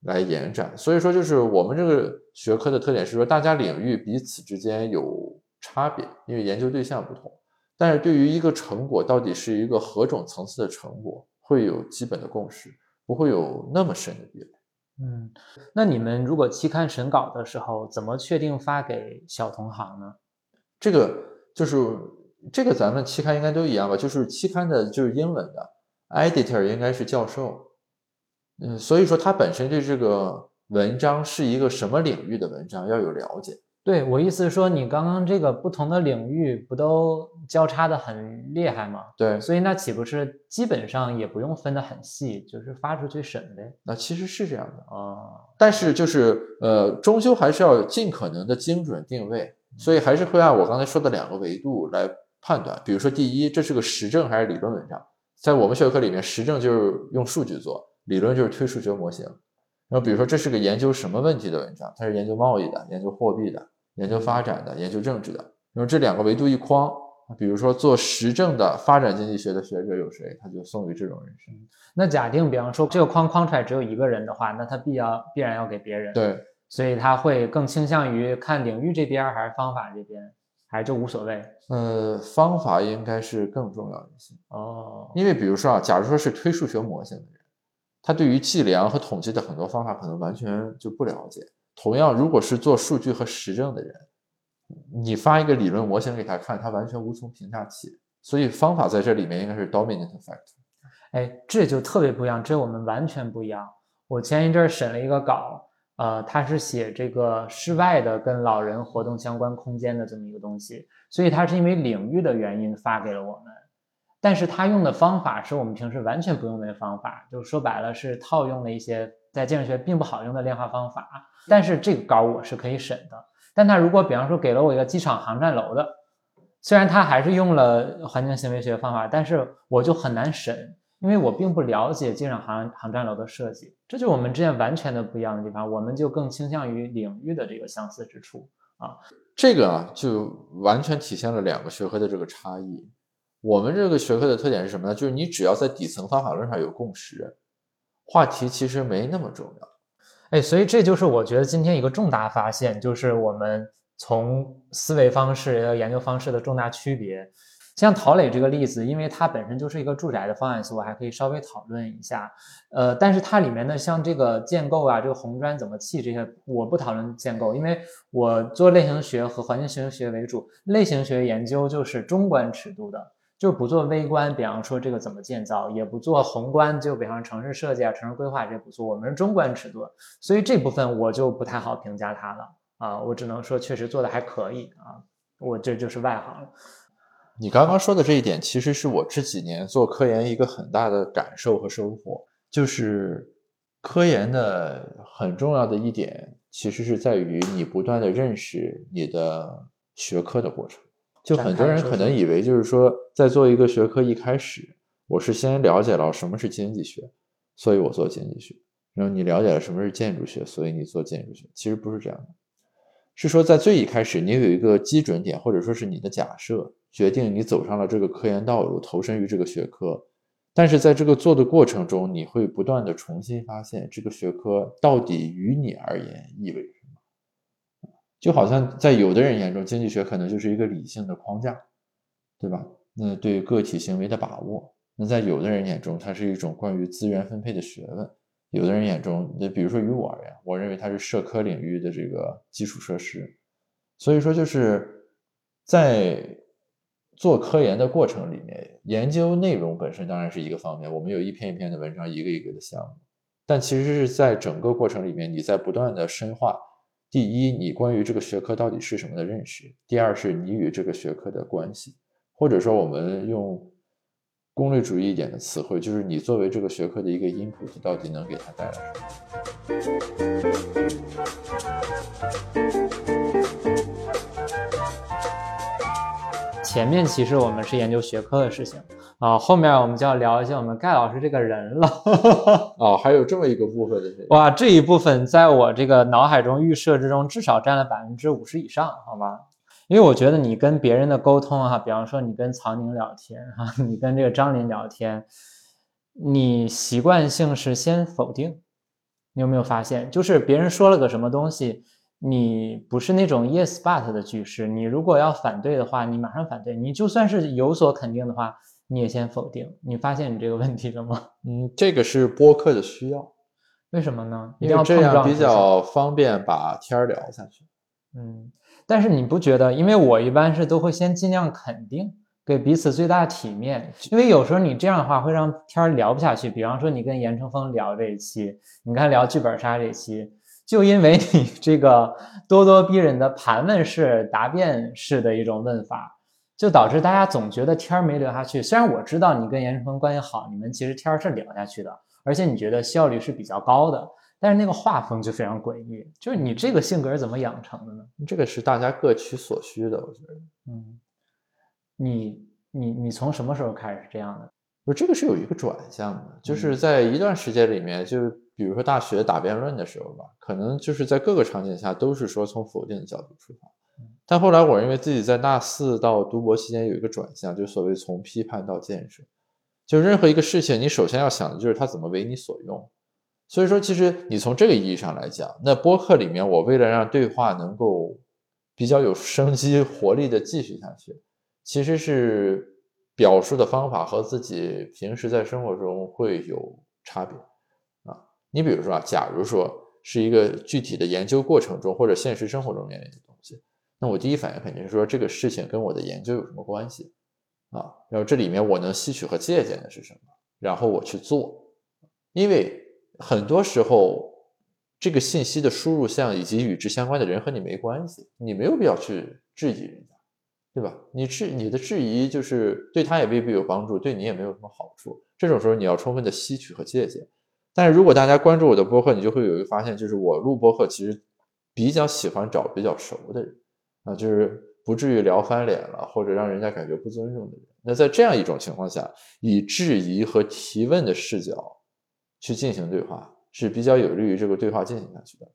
来延展。所以说，就是我们这个学科的特点是说，大家领域彼此之间有差别，因为研究对象不同，但是对于一个成果到底是一个何种层次的成果，会有基本的共识，不会有那么深的壁垒。嗯，那你们如果期刊审稿的时候，怎么确定发给小同行呢？这个就是这个，咱们期刊应该都一样吧？就是期刊的就是英文的，editor 应该是教授。嗯，所以说他本身对这个文章是一个什么领域的文章要有了解。对我意思是说，你刚刚这个不同的领域不都交叉的很厉害吗？对，所以那岂不是基本上也不用分得很细，就是发出去审呗？那其实是这样的啊，但是就是呃，终究还是要尽可能的精准定位，所以还是会按我刚才说的两个维度来判断。比如说，第一，这是个实证还是理论文章？在我们学科里面，实证就是用数据做，理论就是推数学模型。然后比如说，这是个研究什么问题的文章？它是研究贸易的，研究货币的。研究发展的，研究政治的，用这两个维度一框，比如说做实证的发展经济学的学者有谁，他就送给这种人士。那假定，比方说这个框框出来只有一个人的话，那他必要必然要给别人。对，所以他会更倾向于看领域这边还是方法这边，还是就无所谓？呃，方法应该是更重要一些哦。因为比如说啊，假如说是推数学模型的人，他对于计量和统计的很多方法可能完全就不了解。同样，如果是做数据和实证的人，你发一个理论模型给他看，他完全无从评价起。所以方法在这里面应该是 dominant factor。哎，这就特别不一样，这我们完全不一样。我前一阵审了一个稿，呃，他是写这个室外的跟老人活动相关空间的这么一个东西，所以他是因为领域的原因发给了我们。但是他用的方法是我们平时完全不用的方法，就说白了是套用了一些在建筑学并不好用的量化方法。但是这个稿我是可以审的。但他如果比方说给了我一个机场航站楼的，虽然他还是用了环境行为学方法，但是我就很难审，因为我并不了解机场航航站楼的设计。这就是我们之间完全的不一样的地方。我们就更倾向于领域的这个相似之处啊。这个啊，就完全体现了两个学科的这个差异。我们这个学科的特点是什么呢？就是你只要在底层方法论上有共识，话题其实没那么重要。哎，所以这就是我觉得今天一个重大发现，就是我们从思维方式和研究方式的重大区别。像陶磊这个例子，因为它本身就是一个住宅的方案，所以我还可以稍微讨论一下。呃，但是它里面的像这个建构啊，这个红砖怎么砌这些，我不讨论建构，因为我做类型学和环境行为学为主，类型学研究就是中观尺度的。就不做微观，比方说这个怎么建造，也不做宏观，就比方城市设计啊、城市规划这不做，我们是中观尺度，所以这部分我就不太好评价它了啊，我只能说确实做的还可以啊，我这就是外行了。你刚刚说的这一点，其实是我这几年做科研一个很大的感受和收获，就是科研的很重要的一点，其实是在于你不断的认识你的学科的过程。就很多人可能以为，就是说，在做一个学科一开始，我是先了解了什么是经济学，所以我做经济学。然后你了解了什么是建筑学，所以你做建筑学。其实不是这样的，是说在最一开始，你有一个基准点，或者说是你的假设，决定你走上了这个科研道路，投身于这个学科。但是在这个做的过程中，你会不断的重新发现这个学科到底于你而言意味着。就好像在有的人眼中，经济学可能就是一个理性的框架，对吧？那对个体行为的把握，那在有的人眼中，它是一种关于资源分配的学问；有的人眼中，那比如说于我而言，我认为它是社科领域的这个基础设施。所以说，就是在做科研的过程里面，研究内容本身当然是一个方面，我们有一篇一篇的文章，一个一个的项目，但其实是在整个过程里面，你在不断的深化。第一，你关于这个学科到底是什么的认识；第二，是你与这个学科的关系，或者说我们用功利主义一点的词汇，就是你作为这个学科的一个 input，到底能给它带来什么？前面其实我们是研究学科的事情。啊，后面我们就要聊一下我们盖老师这个人了。哦，还有这么一个部分的。哇，这一部分在我这个脑海中预设之中，至少占了百分之五十以上，好吧？因为我觉得你跟别人的沟通哈，比方说你跟曹宁聊天哈，你跟这个张林聊天，你习惯性是先否定。你有没有发现，就是别人说了个什么东西，你不是那种 yes but 的句式，你如果要反对的话，你马上反对；你就算是有所肯定的话，你也先否定。你发现你这个问题了吗？嗯，这个是播客的需要，为什么呢？因为这样比较方便把天儿聊下去。嗯，但是你不觉得？因为我一般是都会先尽量肯定，给彼此最大体面。因为有时候你这样的话会让天儿聊不下去。比方说你跟严成峰聊这一期，你看聊剧本杀这一期，就因为你 这个咄咄逼人的盘问式、答辩式的一种问法，就导致大家总觉得天儿没聊下去。虽然我知道你跟严世峰关系好，你们其实天儿是聊下去的，而且你觉得效率是比较高的。但是那个画风就非常诡异，就是你这个性格是怎么养成的呢？这个是大家各取所需的，我觉得。嗯，你你你从什么时候开始是这样的？不是这个是有一个转向的，就是在一段时间里面，就比如说大学打辩论的时候吧，可能就是在各个场景下都是说从否定的角度出发。但后来我认为自己在大四到读博期间有一个转向，就所谓从批判到建设。就任何一个事情，你首先要想的就是它怎么为你所用。所以说，其实你从这个意义上来讲，那播客里面，我为了让对话能够比较有生机、活力的继续下去，其实是表述的方法和自己平时在生活中会有差别啊。你比如说啊，假如说是一个具体的研究过程中或者现实生活中面临的东西，那我第一反应肯定是说这个事情跟我的研究有什么关系啊？然后这里面我能吸取和借鉴的是什么？然后我去做，因为。很多时候，这个信息的输入项以及与之相关的人和你没关系，你没有必要去质疑人家，对吧？你质你的质疑就是对他也未必有帮助，对你也没有什么好处。这种时候你要充分的吸取和借鉴。但是如果大家关注我的播客，你就会有一个发现，就是我录播客其实比较喜欢找比较熟的人啊，就是不至于聊翻脸了，或者让人家感觉不尊重的人。那在这样一种情况下，以质疑和提问的视角。去进行对话是比较有利于这个对话进行下去的。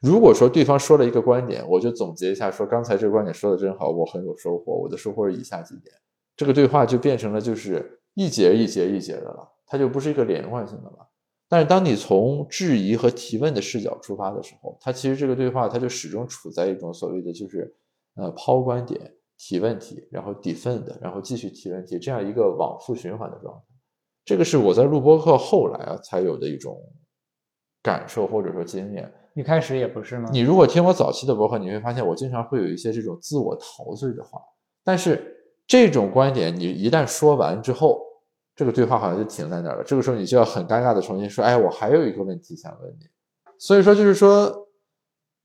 如果说对方说了一个观点，我就总结一下，说刚才这个观点说的真好，我很有收获。我的收获是以下几点，这个对话就变成了就是一节一节一节的了，它就不是一个连贯性的了。但是当你从质疑和提问的视角出发的时候，他其实这个对话他就始终处在一种所谓的就是呃抛观点、提问题，然后 defend，然后继续提问题这样一个往复循环的状态。这个是我在录播课后来啊才有的一种感受或者说经验。一开始也不是吗？你如果听我早期的博客，你会发现我经常会有一些这种自我陶醉的话。但是这种观点你一旦说完之后，这个对话好像就停在那儿了。这个时候你就要很尴尬的重新说：“哎，我还有一个问题想问你。”所以说，就是说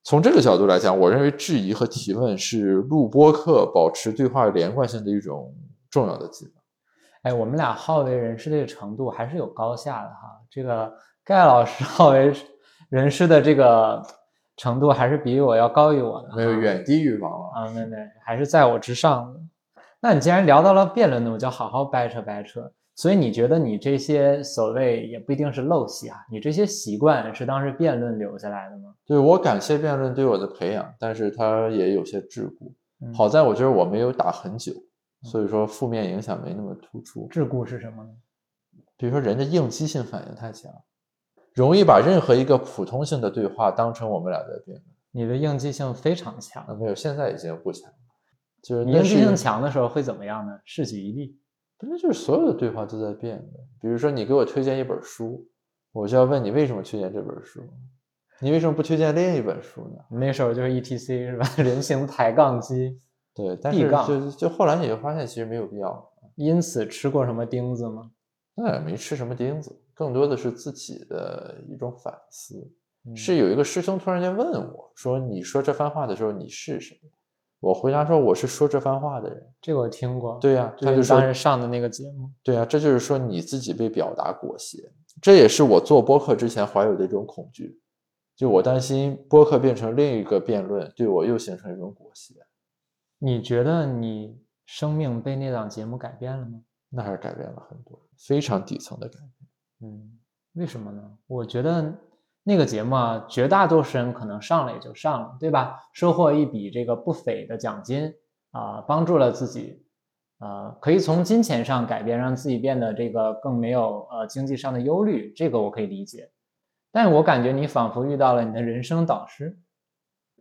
从这个角度来讲，我认为质疑和提问是录播课保持对话连贯性的一种重要的技能。哎，我们俩好为人师这个程度还是有高下的哈。这个盖老师 好为人师的这个程度还是比我要高于我的，没有远低于王老啊，没没，还是在我之上的。那你既然聊到了辩论呢，我就好好掰扯掰扯。所以你觉得你这些所谓也不一定是陋习啊，你这些习惯是当时辩论留下来的吗？对我感谢辩论对我的培养，但是它也有些桎梏。好在我觉得我没有打很久。所以说负面影响没那么突出。桎梏是什么呢？比如说人的应激性反应太强，容易把任何一个普通性的对话当成我们俩在辩论。你的应激性非常强。啊，没有，现在已经不强了。就是你应激性强的时候会怎么样呢？势举一例。那就是所有的对话都在变的。比如说你给我推荐一本书，我就要问你为什么推荐这本书？你为什么不推荐另一本书呢？那时候就是 E T C 是吧？人形抬杠机。对，但是就就后来你就发现其实没有必要。因此吃过什么钉子吗？那也没吃什么钉子，更多的是自己的一种反思。是有一个师兄突然间问我说：“你说这番话的时候你是谁？”我回答说：“我是说这番话的人。”这个我听过。对呀，他就当时上的那个节目。对呀，这就是说你自己被表达裹挟，这也是我做播客之前怀有的一种恐惧，就我担心播客变成另一个辩论，对我又形成一种裹挟。你觉得你生命被那档节目改变了吗？那还是改变了很多，非常底层的改变。嗯，为什么呢？我觉得那个节目啊，绝大多数人可能上了也就上了，对吧？收获一笔这个不菲的奖金啊，帮助了自己，呃，可以从金钱上改变，让自己变得这个更没有呃经济上的忧虑，这个我可以理解。但我感觉你仿佛遇到了你的人生导师。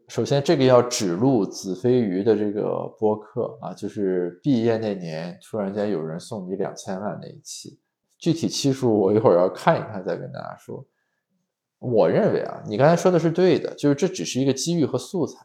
首先这个要指路子非鱼的这个播客啊，就是毕业那年突然间有人送你两千万那一期，具体期数我一会儿要看一看再跟大家说。我认为啊，你刚才说的是对的，就是这只是一个机遇和素材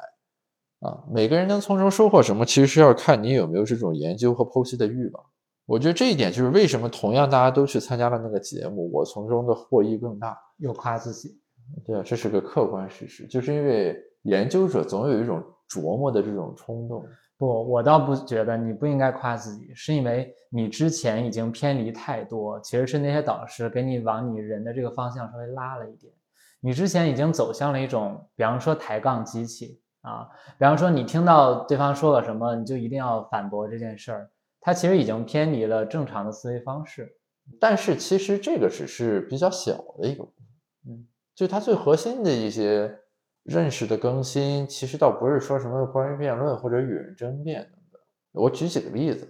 啊，每个人能从中收获什么，其实是要看你有没有这种研究和剖析的欲望。我觉得这一点就是为什么同样大家都去参加了那个节目，我从中的获益更大。又夸自己，对啊，这是个客观事实，就是因为研究者总有一种琢磨的这种冲动。不，我倒不觉得你不应该夸自己，是因为你之前已经偏离太多，其实是那些导师给你往你人的这个方向稍微拉了一点。你之前已经走向了一种，比方说抬杠机器啊，比方说你听到对方说了什么，你就一定要反驳这件事儿。它其实已经偏离了正常的思维方式，但是其实这个只是比较小的一个部分，嗯，就它最核心的一些认识的更新，其实倒不是说什么关于辩论或者与人争辩等等。我举几个例子，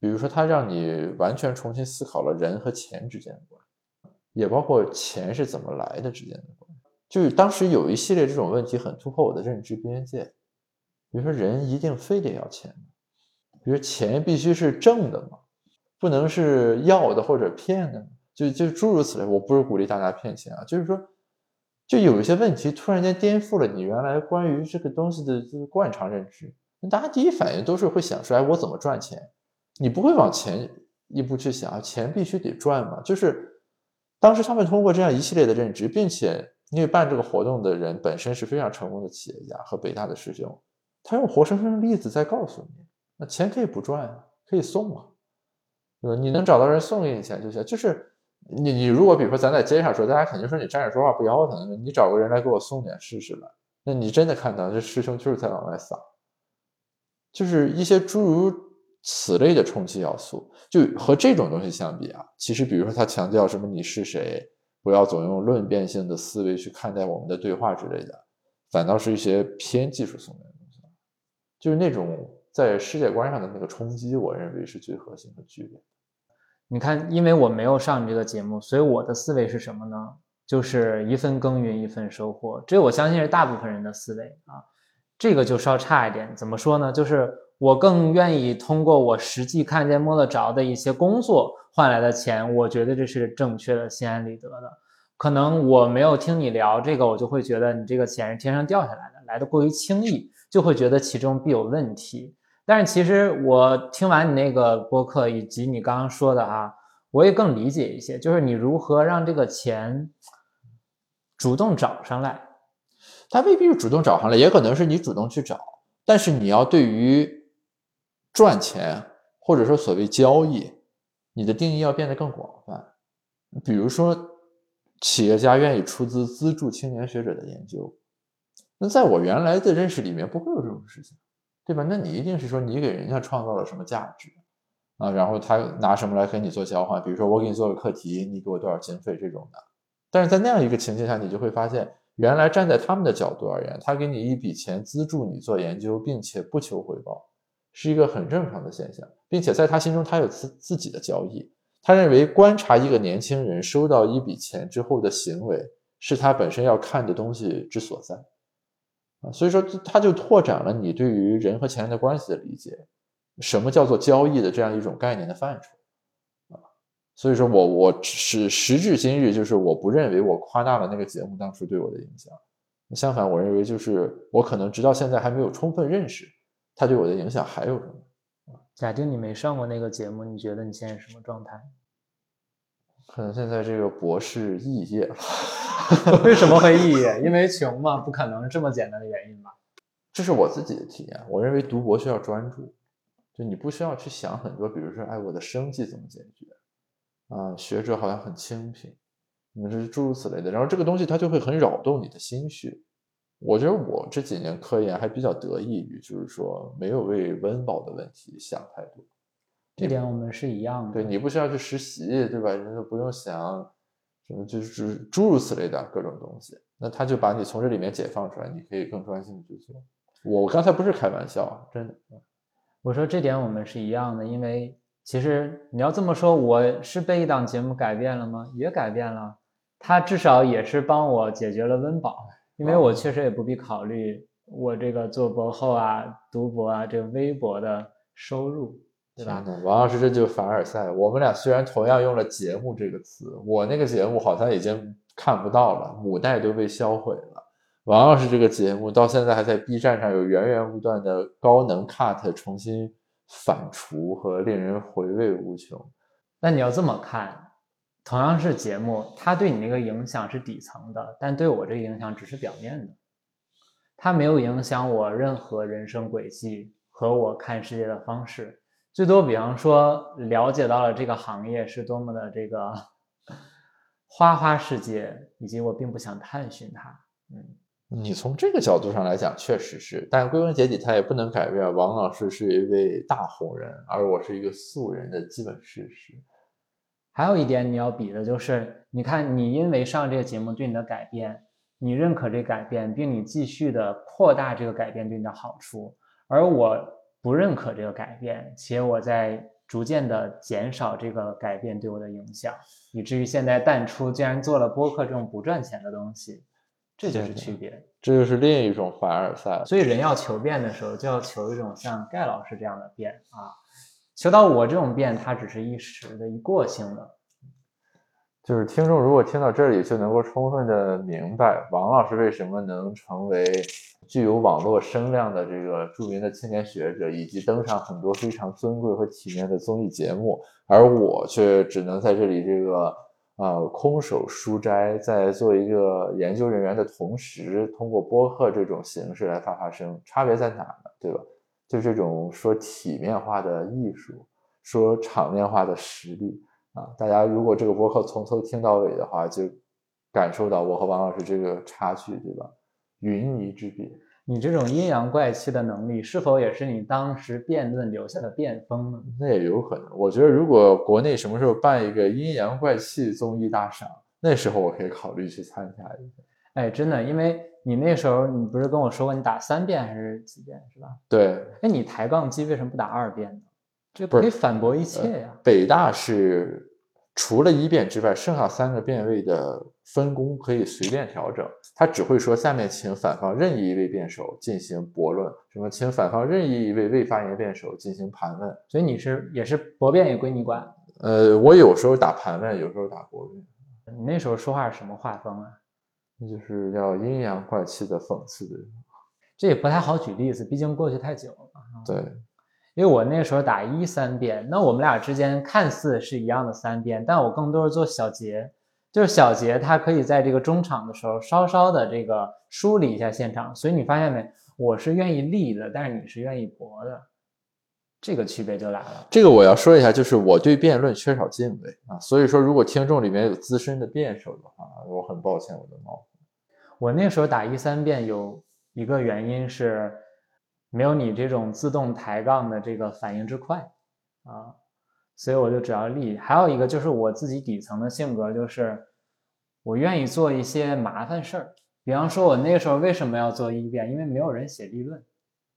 比如说它让你完全重新思考了人和钱之间的关系，也包括钱是怎么来的之间的关系。就是当时有一系列这种问题很突破我的认知边界，比如说人一定非得要钱？比如钱必须是挣的嘛，不能是要的或者骗的，就就诸如此类。我不是鼓励大家骗钱啊，就是说，就有一些问题突然间颠覆了你原来关于这个东西的这个惯常认知。大家第一反应都是会想说，哎我怎么赚钱，你不会往前一步去想啊，钱必须得赚嘛。就是当时他们通过这样一系列的认知，并且因为办这个活动的人本身是非常成功的企业家和北大的师兄，他用活生生的例子在告诉你。那钱可以不赚，可以送啊，对吧？你能找到人送给你钱就行。就是你，你如果比如说咱在街上说，大家肯定说你站着说话不腰疼。你找个人来给我送点试试吧。那你真的看到这师兄就是在往外撒，就是一些诸如此类的冲击要素。就和这种东西相比啊，其实比如说他强调什么你是谁，不要总用论辩性的思维去看待我们的对话之类的，反倒是一些偏技术层面的东西，就是那种。在世界观上的那个冲击，我认为是最核心和剧烈。你看，因为我没有上你这个节目，所以我的思维是什么呢？就是一份耕耘一份收获。这我相信是大部分人的思维啊。这个就稍差一点，怎么说呢？就是我更愿意通过我实际看见摸得着的一些工作换来的钱，我觉得这是正确的、心安理得的。可能我没有听你聊这个，我就会觉得你这个钱是天上掉下来的，来的过于轻易，就会觉得其中必有问题。但是其实我听完你那个播客以及你刚刚说的啊，我也更理解一些，就是你如何让这个钱主动找上来。他未必是主动找上来，也可能是你主动去找。但是你要对于赚钱或者说所谓交易，你的定义要变得更广泛。比如说，企业家愿意出资资助青年学者的研究，那在我原来的认识里面，不会有这种事情。对吧？那你一定是说你给人家创造了什么价值啊？然后他拿什么来和你做交换？比如说我给你做个课题，你给我多少经费这种的。但是在那样一个情境下，你就会发现，原来站在他们的角度而言，他给你一笔钱资助你做研究，并且不求回报，是一个很正常的现象，并且在他心中，他有自自己的交易。他认为观察一个年轻人收到一笔钱之后的行为，是他本身要看的东西之所在。啊所以说，他就拓展了你对于人和钱的关系的理解，什么叫做交易的这样一种概念的范畴啊。所以说我我是时至今日，就是我不认为我夸大了那个节目当初对我的影响，相反，我认为就是我可能直到现在还没有充分认识他对我的影响还有什么。假定你没上过那个节目，你觉得你现在什么状态？可能现在这个博士肄业了。为什么会肄业？因为穷嘛？不可能是这么简单的原因吧？这是我自己的体验。我认为读博需要专注，就你不需要去想很多，比如说，哎，我的生计怎么解决？啊，学者好像很清贫，你是诸如此类的。然后这个东西它就会很扰动你的心绪。我觉得我这几年科研还比较得益于，就是说没有为温饱的问题想太多。这点我们是一样的。对你不需要去实习，对吧？人都不用想。什么就是诸如此类的各种东西，那他就把你从这里面解放出来，你可以更专心的去做。我刚才不是开玩笑，真的。我说这点我们是一样的，因为其实你要这么说，我是被一档节目改变了吗？也改变了。他至少也是帮我解决了温饱，因为我确实也不必考虑我这个做博后啊、读博啊，这个微博的收入，对吧？王老师这就是凡尔赛。我们俩虽然同样用了“节目”这个词，我那个节目好像已经看不到了，母带都被销毁了。王老师这个节目到现在还在 B 站上有源源不断的高能 cut 重新反刍和令人回味无穷。那你要这么看，同样是节目，它对你那个影响是底层的，但对我这个影响只是表面的。它没有影响我任何人生轨迹和我看世界的方式，最多比方说了解到了这个行业是多么的这个 花花世界，以及我并不想探寻它。嗯。你从这个角度上来讲，确实是，但归根结底，它也不能改变王老师是一位大红人，而我是一个素人的基本事实。还有一点你要比的就是，你看你因为上这个节目对你的改变，你认可这改变，并你继续的扩大这个改变对你的好处，而我不认可这个改变，且我在逐渐的减少这个改变对我的影响，以至于现在淡出竟然做了播客这种不赚钱的东西。这就是区别，这就是另一种凡尔赛。所以人要求变的时候，就要求一种像盖老师这样的变啊。求到我这种变，它只是一时的、一过性的。就是听众如果听到这里，就能够充分的明白王老师为什么能成为具有网络声量的这个著名的青年学者，以及登上很多非常尊贵和体面的综艺节目，而我却只能在这里这个。啊，空手书斋在做一个研究人员的同时，通过播客这种形式来发发声，差别在哪呢？对吧？就这种说体面化的艺术，说场面化的实力啊，大家如果这个播客从头听到尾的话，就感受到我和王老师这个差距，对吧？云泥之别。你这种阴阳怪气的能力，是否也是你当时辩论留下的辩风呢？那也有可能。我觉得，如果国内什么时候办一个阴阳怪气综艺大赏，那时候我可以考虑去参加一下。哎，真的，因为你那时候你不是跟我说过你打三遍还是几遍是吧？对。哎，你抬杠机为什么不打二遍呢？这可以反驳一切呀。北大是。除了一辩之外，剩下三个辩位的分工可以随便调整。他只会说：“下面请反方任意一位辩手进行驳论。”什么？请反方任意一位未发言辩手进行盘问。所以你是也是驳辩也归你管？呃，我有时候打盘问，有时候打驳辩。你那时候说话是什么画风啊？那就是要阴阳怪气的讽刺的。这也不太好举例子，毕竟过去太久了。对。因为我那时候打一三遍，那我们俩之间看似是一样的三遍，但我更多是做小结，就是小结，他可以在这个中场的时候稍稍的这个梳理一下现场。所以你发现没，我是愿意立的，但是你是愿意搏的，这个区别就来了。这个我要说一下，就是我对辩论缺少敬畏啊，所以说如果听众里面有资深的辩手的话，我很抱歉我的冒犯。我那时候打一三辩有一个原因是。没有你这种自动抬杠的这个反应之快啊，所以我就只要立。还有一个就是我自己底层的性格，就是我愿意做一些麻烦事儿。比方说，我那个时候为什么要做一辩？因为没有人写立论，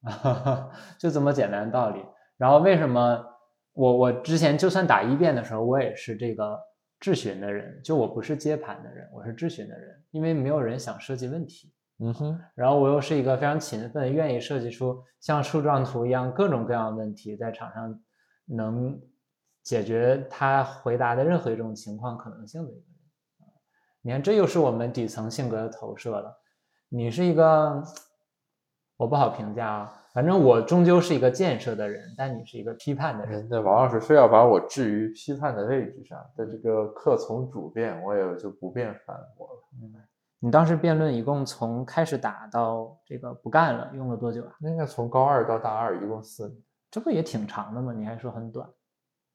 就这么简单的道理。然后为什么我我之前就算打一辩的时候，我也是这个质询的人，就我不是接盘的人，我是质询的人，因为没有人想设计问题。嗯哼，然后我又是一个非常勤奋、愿意设计出像树状图一样各种各样的问题，在场上能解决他回答的任何一种情况可能性的一个人。你看，这又是我们底层性格的投射了。你是一个，我不好评价啊，反正我终究是一个建设的人，但你是一个批判的人。那王老师非要把我置于批判的位置上，在这个客从主辩，我也就不便反驳了。明白。你当时辩论一共从开始打到这个不干了，用了多久啊？应该从高二到大二，一共四年，这不也挺长的吗？你还说很短？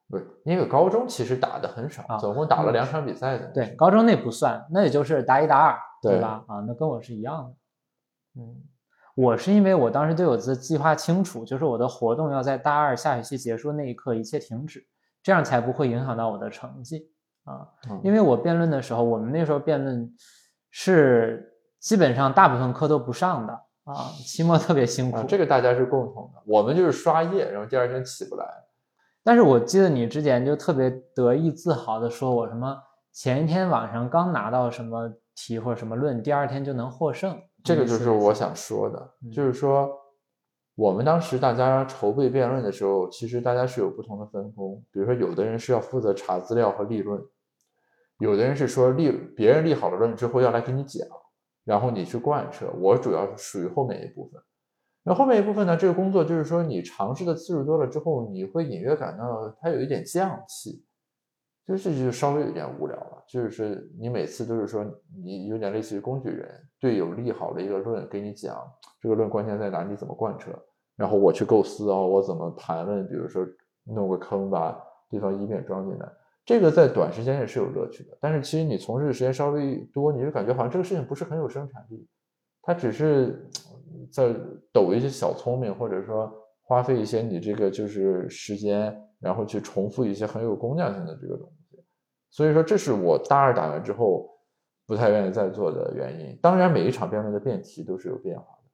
不是，那个高中其实打的很少，总共打了两场比赛的。对，高中那不算，那也就是大一、大二，对吧？啊，那跟我是一样的。嗯，我是因为我当时对我的计划清楚，就是我的活动要在大二下学期结束那一刻一切停止，这样才不会影响到我的成绩啊。因为我辩论的时候，我们那时候辩论。是基本上大部分课都不上的啊，期末特别辛苦。这个大家是共同的，我们就是刷夜，然后第二天起不来。但是我记得你之前就特别得意自豪的说，我什么前一天晚上刚拿到什么题或者什么论，第二天就能获胜。这个就是我想说的，就是说，我们当时大家筹备辩论的时候，其实大家是有不同的分工。比如说，有的人是要负责查资料和立论，有的人是说立别人立好了论之后要来给你讲，然后你去贯彻。我主要是属于后面一部分。那后面一部分呢，这个工作就是说，你尝试的次数多了之后，你会隐约感到它有一点匠气。就是就稍微有点无聊了，就是你每次都是说你有点类似于工具人，队友立好了一个论给你讲，这个论关键在哪，你怎么贯彻，然后我去构思哦，我怎么盘问，比如说弄个坑把对方一面装进来，这个在短时间内是有乐趣的，但是其实你从事的时间稍微多，你就感觉好像这个事情不是很有生产力，它只是在抖一些小聪明，或者说花费一些你这个就是时间。然后去重复一些很有工匠性的这个东西，所以说这是我大二打完之后不太愿意再做的原因。当然，每一场辩论的辩题都是有变化的，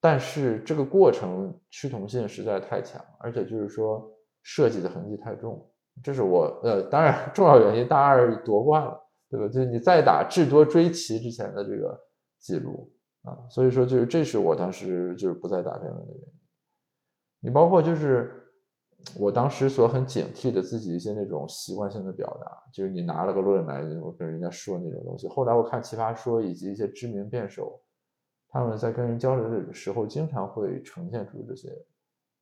但是这个过程趋同性实在太强，而且就是说设计的痕迹太重，这是我呃当然重要原因。大二夺冠了，对吧？就是你再打至多追齐之前的这个记录啊，所以说就是这是我当时就是不再打辩论的原因。你包括就是。我当时所很警惕的自己一些那种习惯性的表达，就是你拿了个论来我跟人家说那种东西。后来我看奇葩说以及一些知名辩手，他们在跟人交流的时候，经常会呈现出这些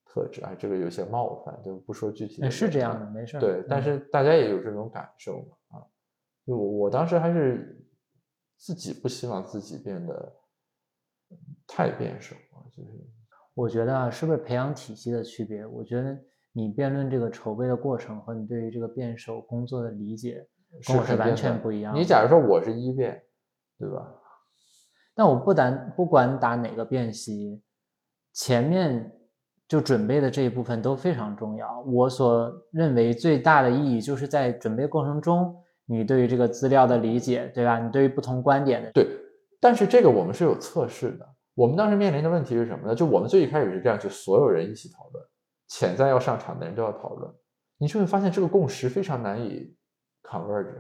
特质。哎，这个有些冒犯，就不说具体。是这样的，没事。对，但是大家也有这种感受嘛？啊，就我当时还是自己不希望自己变得太辩手啊，就是我觉得是不是培养体系的区别？我觉得。你辩论这个筹备的过程和你对于这个辩手工作的理解跟我是完全不一样。你假如说我是一辩，对吧？但我不单不管打哪个辩席，前面就准备的这一部分都非常重要。我所认为最大的意义就是在准备过程中，你对于这个资料的理解，对吧？你对于不同观点的对。但是这个我们是有测试的。我们当时面临的问题是什么呢？就我们最一开始是这样，就所有人一起讨论。潜在要上场的人都要讨论，你就会发现这个共识非常难以 converge，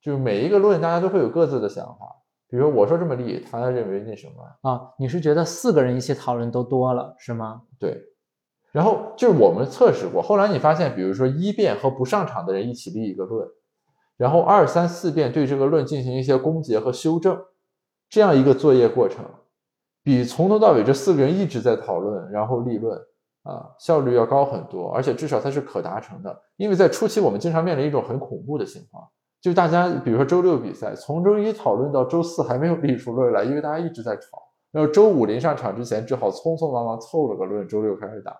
就是每一个论大家都会有各自的想法。比如我说这么立，他认为那什么啊？你是觉得四个人一起讨论都多了是吗？对。然后就是我们测试过，后来你发现，比如说一辩和不上场的人一起立一个论，然后二三四辩对这个论进行一些攻讦和修正，这样一个作业过程，比从头到尾这四个人一直在讨论然后立论。啊，效率要高很多，而且至少它是可达成的。因为在初期，我们经常面临一种很恐怖的情况，就大家比如说周六比赛，从周一讨论到周四还没有立出论来，因为大家一直在吵。然后周五临上场之前，只好匆匆忙忙凑了个论，周六开始打。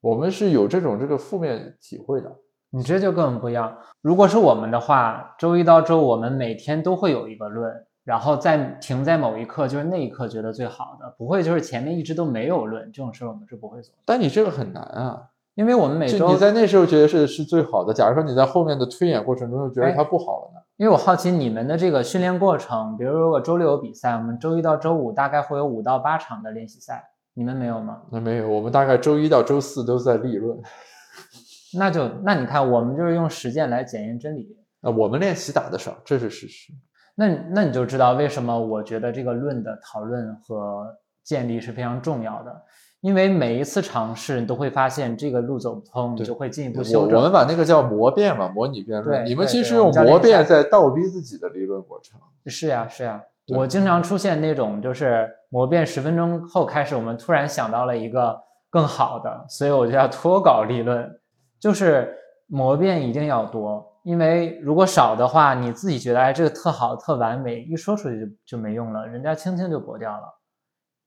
我们是有这种这个负面体会的。你这就跟我们不一样。如果是我们的话，周一到周五我们每天都会有一个论。然后再停在某一刻，就是那一刻觉得最好的，不会就是前面一直都没有论这种事，我们是不会做。但你这个很难啊，因为我们每周你在那时候觉得是是最好的。假如说你在后面的推演过程中又觉得它不好了呢？因为我好奇你们的这个训练过程，比如如果周六有比赛，我们周一到周五大概会有五到八场的练习赛，你们没有吗？那没有，我们大概周一到周四都在立论。那就那你看，我们就是用实践来检验真理。啊，我们练习打的少，这是事实。那那你就知道为什么我觉得这个论的讨论和建立是非常重要的，因为每一次尝试你都会发现这个路走不通，你就会进一步修正。我们把那个叫模辩嘛，模拟辩论。你们其实用模辩在倒逼自己的理论过程。是呀，是呀。我经常出现那种就是模辩十分钟后开始，我们突然想到了一个更好的，所以我就要脱稿立论，就是模辩一定要多。因为如果少的话，你自己觉得哎这个特好特完美，一说出去就就没用了，人家轻轻就驳掉了。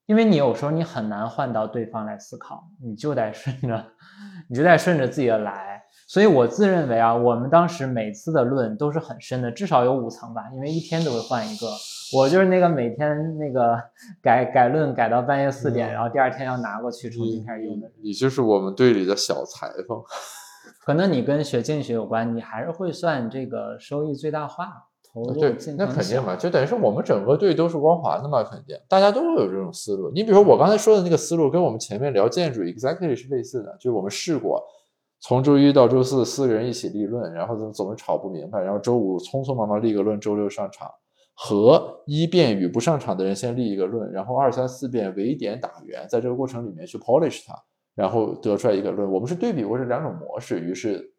因为你有时候你很难换到对方来思考，你就得顺着，你就得顺着自己的来。所以我自认为啊，我们当时每次的论都是很深的，至少有五层吧，因为一天都会换一个。我就是那个每天那个 改改论改到半夜四点，然后第二天要拿过去重新开始用的。你就是我们队里的小裁缝。可能你跟学经济学有关，你还是会算这个收益最大化，投入尽那肯定嘛，就等于是我们整个队都是光滑的嘛，肯定大家都会有这种思路。你比如说我刚才说的那个思路，跟我们前面聊建筑 exactly 是类似的，就是我们试过从周一到周四四个人一起立论，然后总总是吵不明白，然后周五匆匆忙忙立个论，周六上场。和一辩与不上场的人先立一个论，然后二三四辩围点打圆，在这个过程里面去 polish 它，然后得出来一个论。我们是对比过这两种模式，于是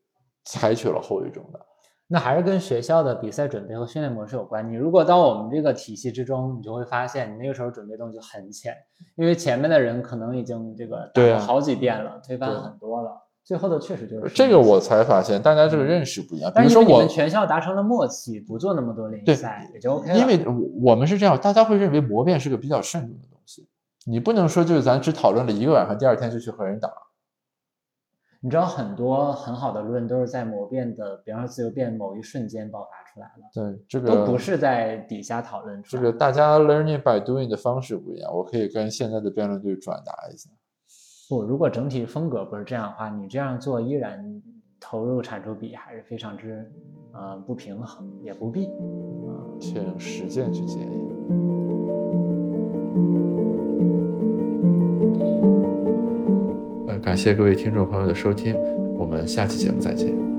采取了后一种的。那还是跟学校的比赛准备和训练模式有关。你如果到我们这个体系之中，你就会发现，你那个时候准备动就很浅，因为前面的人可能已经这个打了好几遍了，推翻很多了。最后的确实就是这个，我才发现大家这个认识不一样。比如说我们全校达成了默契，不做那么多练赛，也就 OK 了。因为我们是这样，大家会认为磨变是个比较慎重的你不能说就是咱只讨论了一个晚上，第二天就去和人打。你知道很多很好的论都是在模变的，比方说自由辩某一瞬间爆发出来了。对，这个都不是在底下讨论。这个大家 learning by doing 的方式不一样，我可以跟现在的辩论队转达一下。不，如果整体风格不是这样的话，你这样做依然投入产出比还是非常之，呃，不平衡，也不必。请实践去检验。感谢各位听众朋友的收听，我们下期节目再见。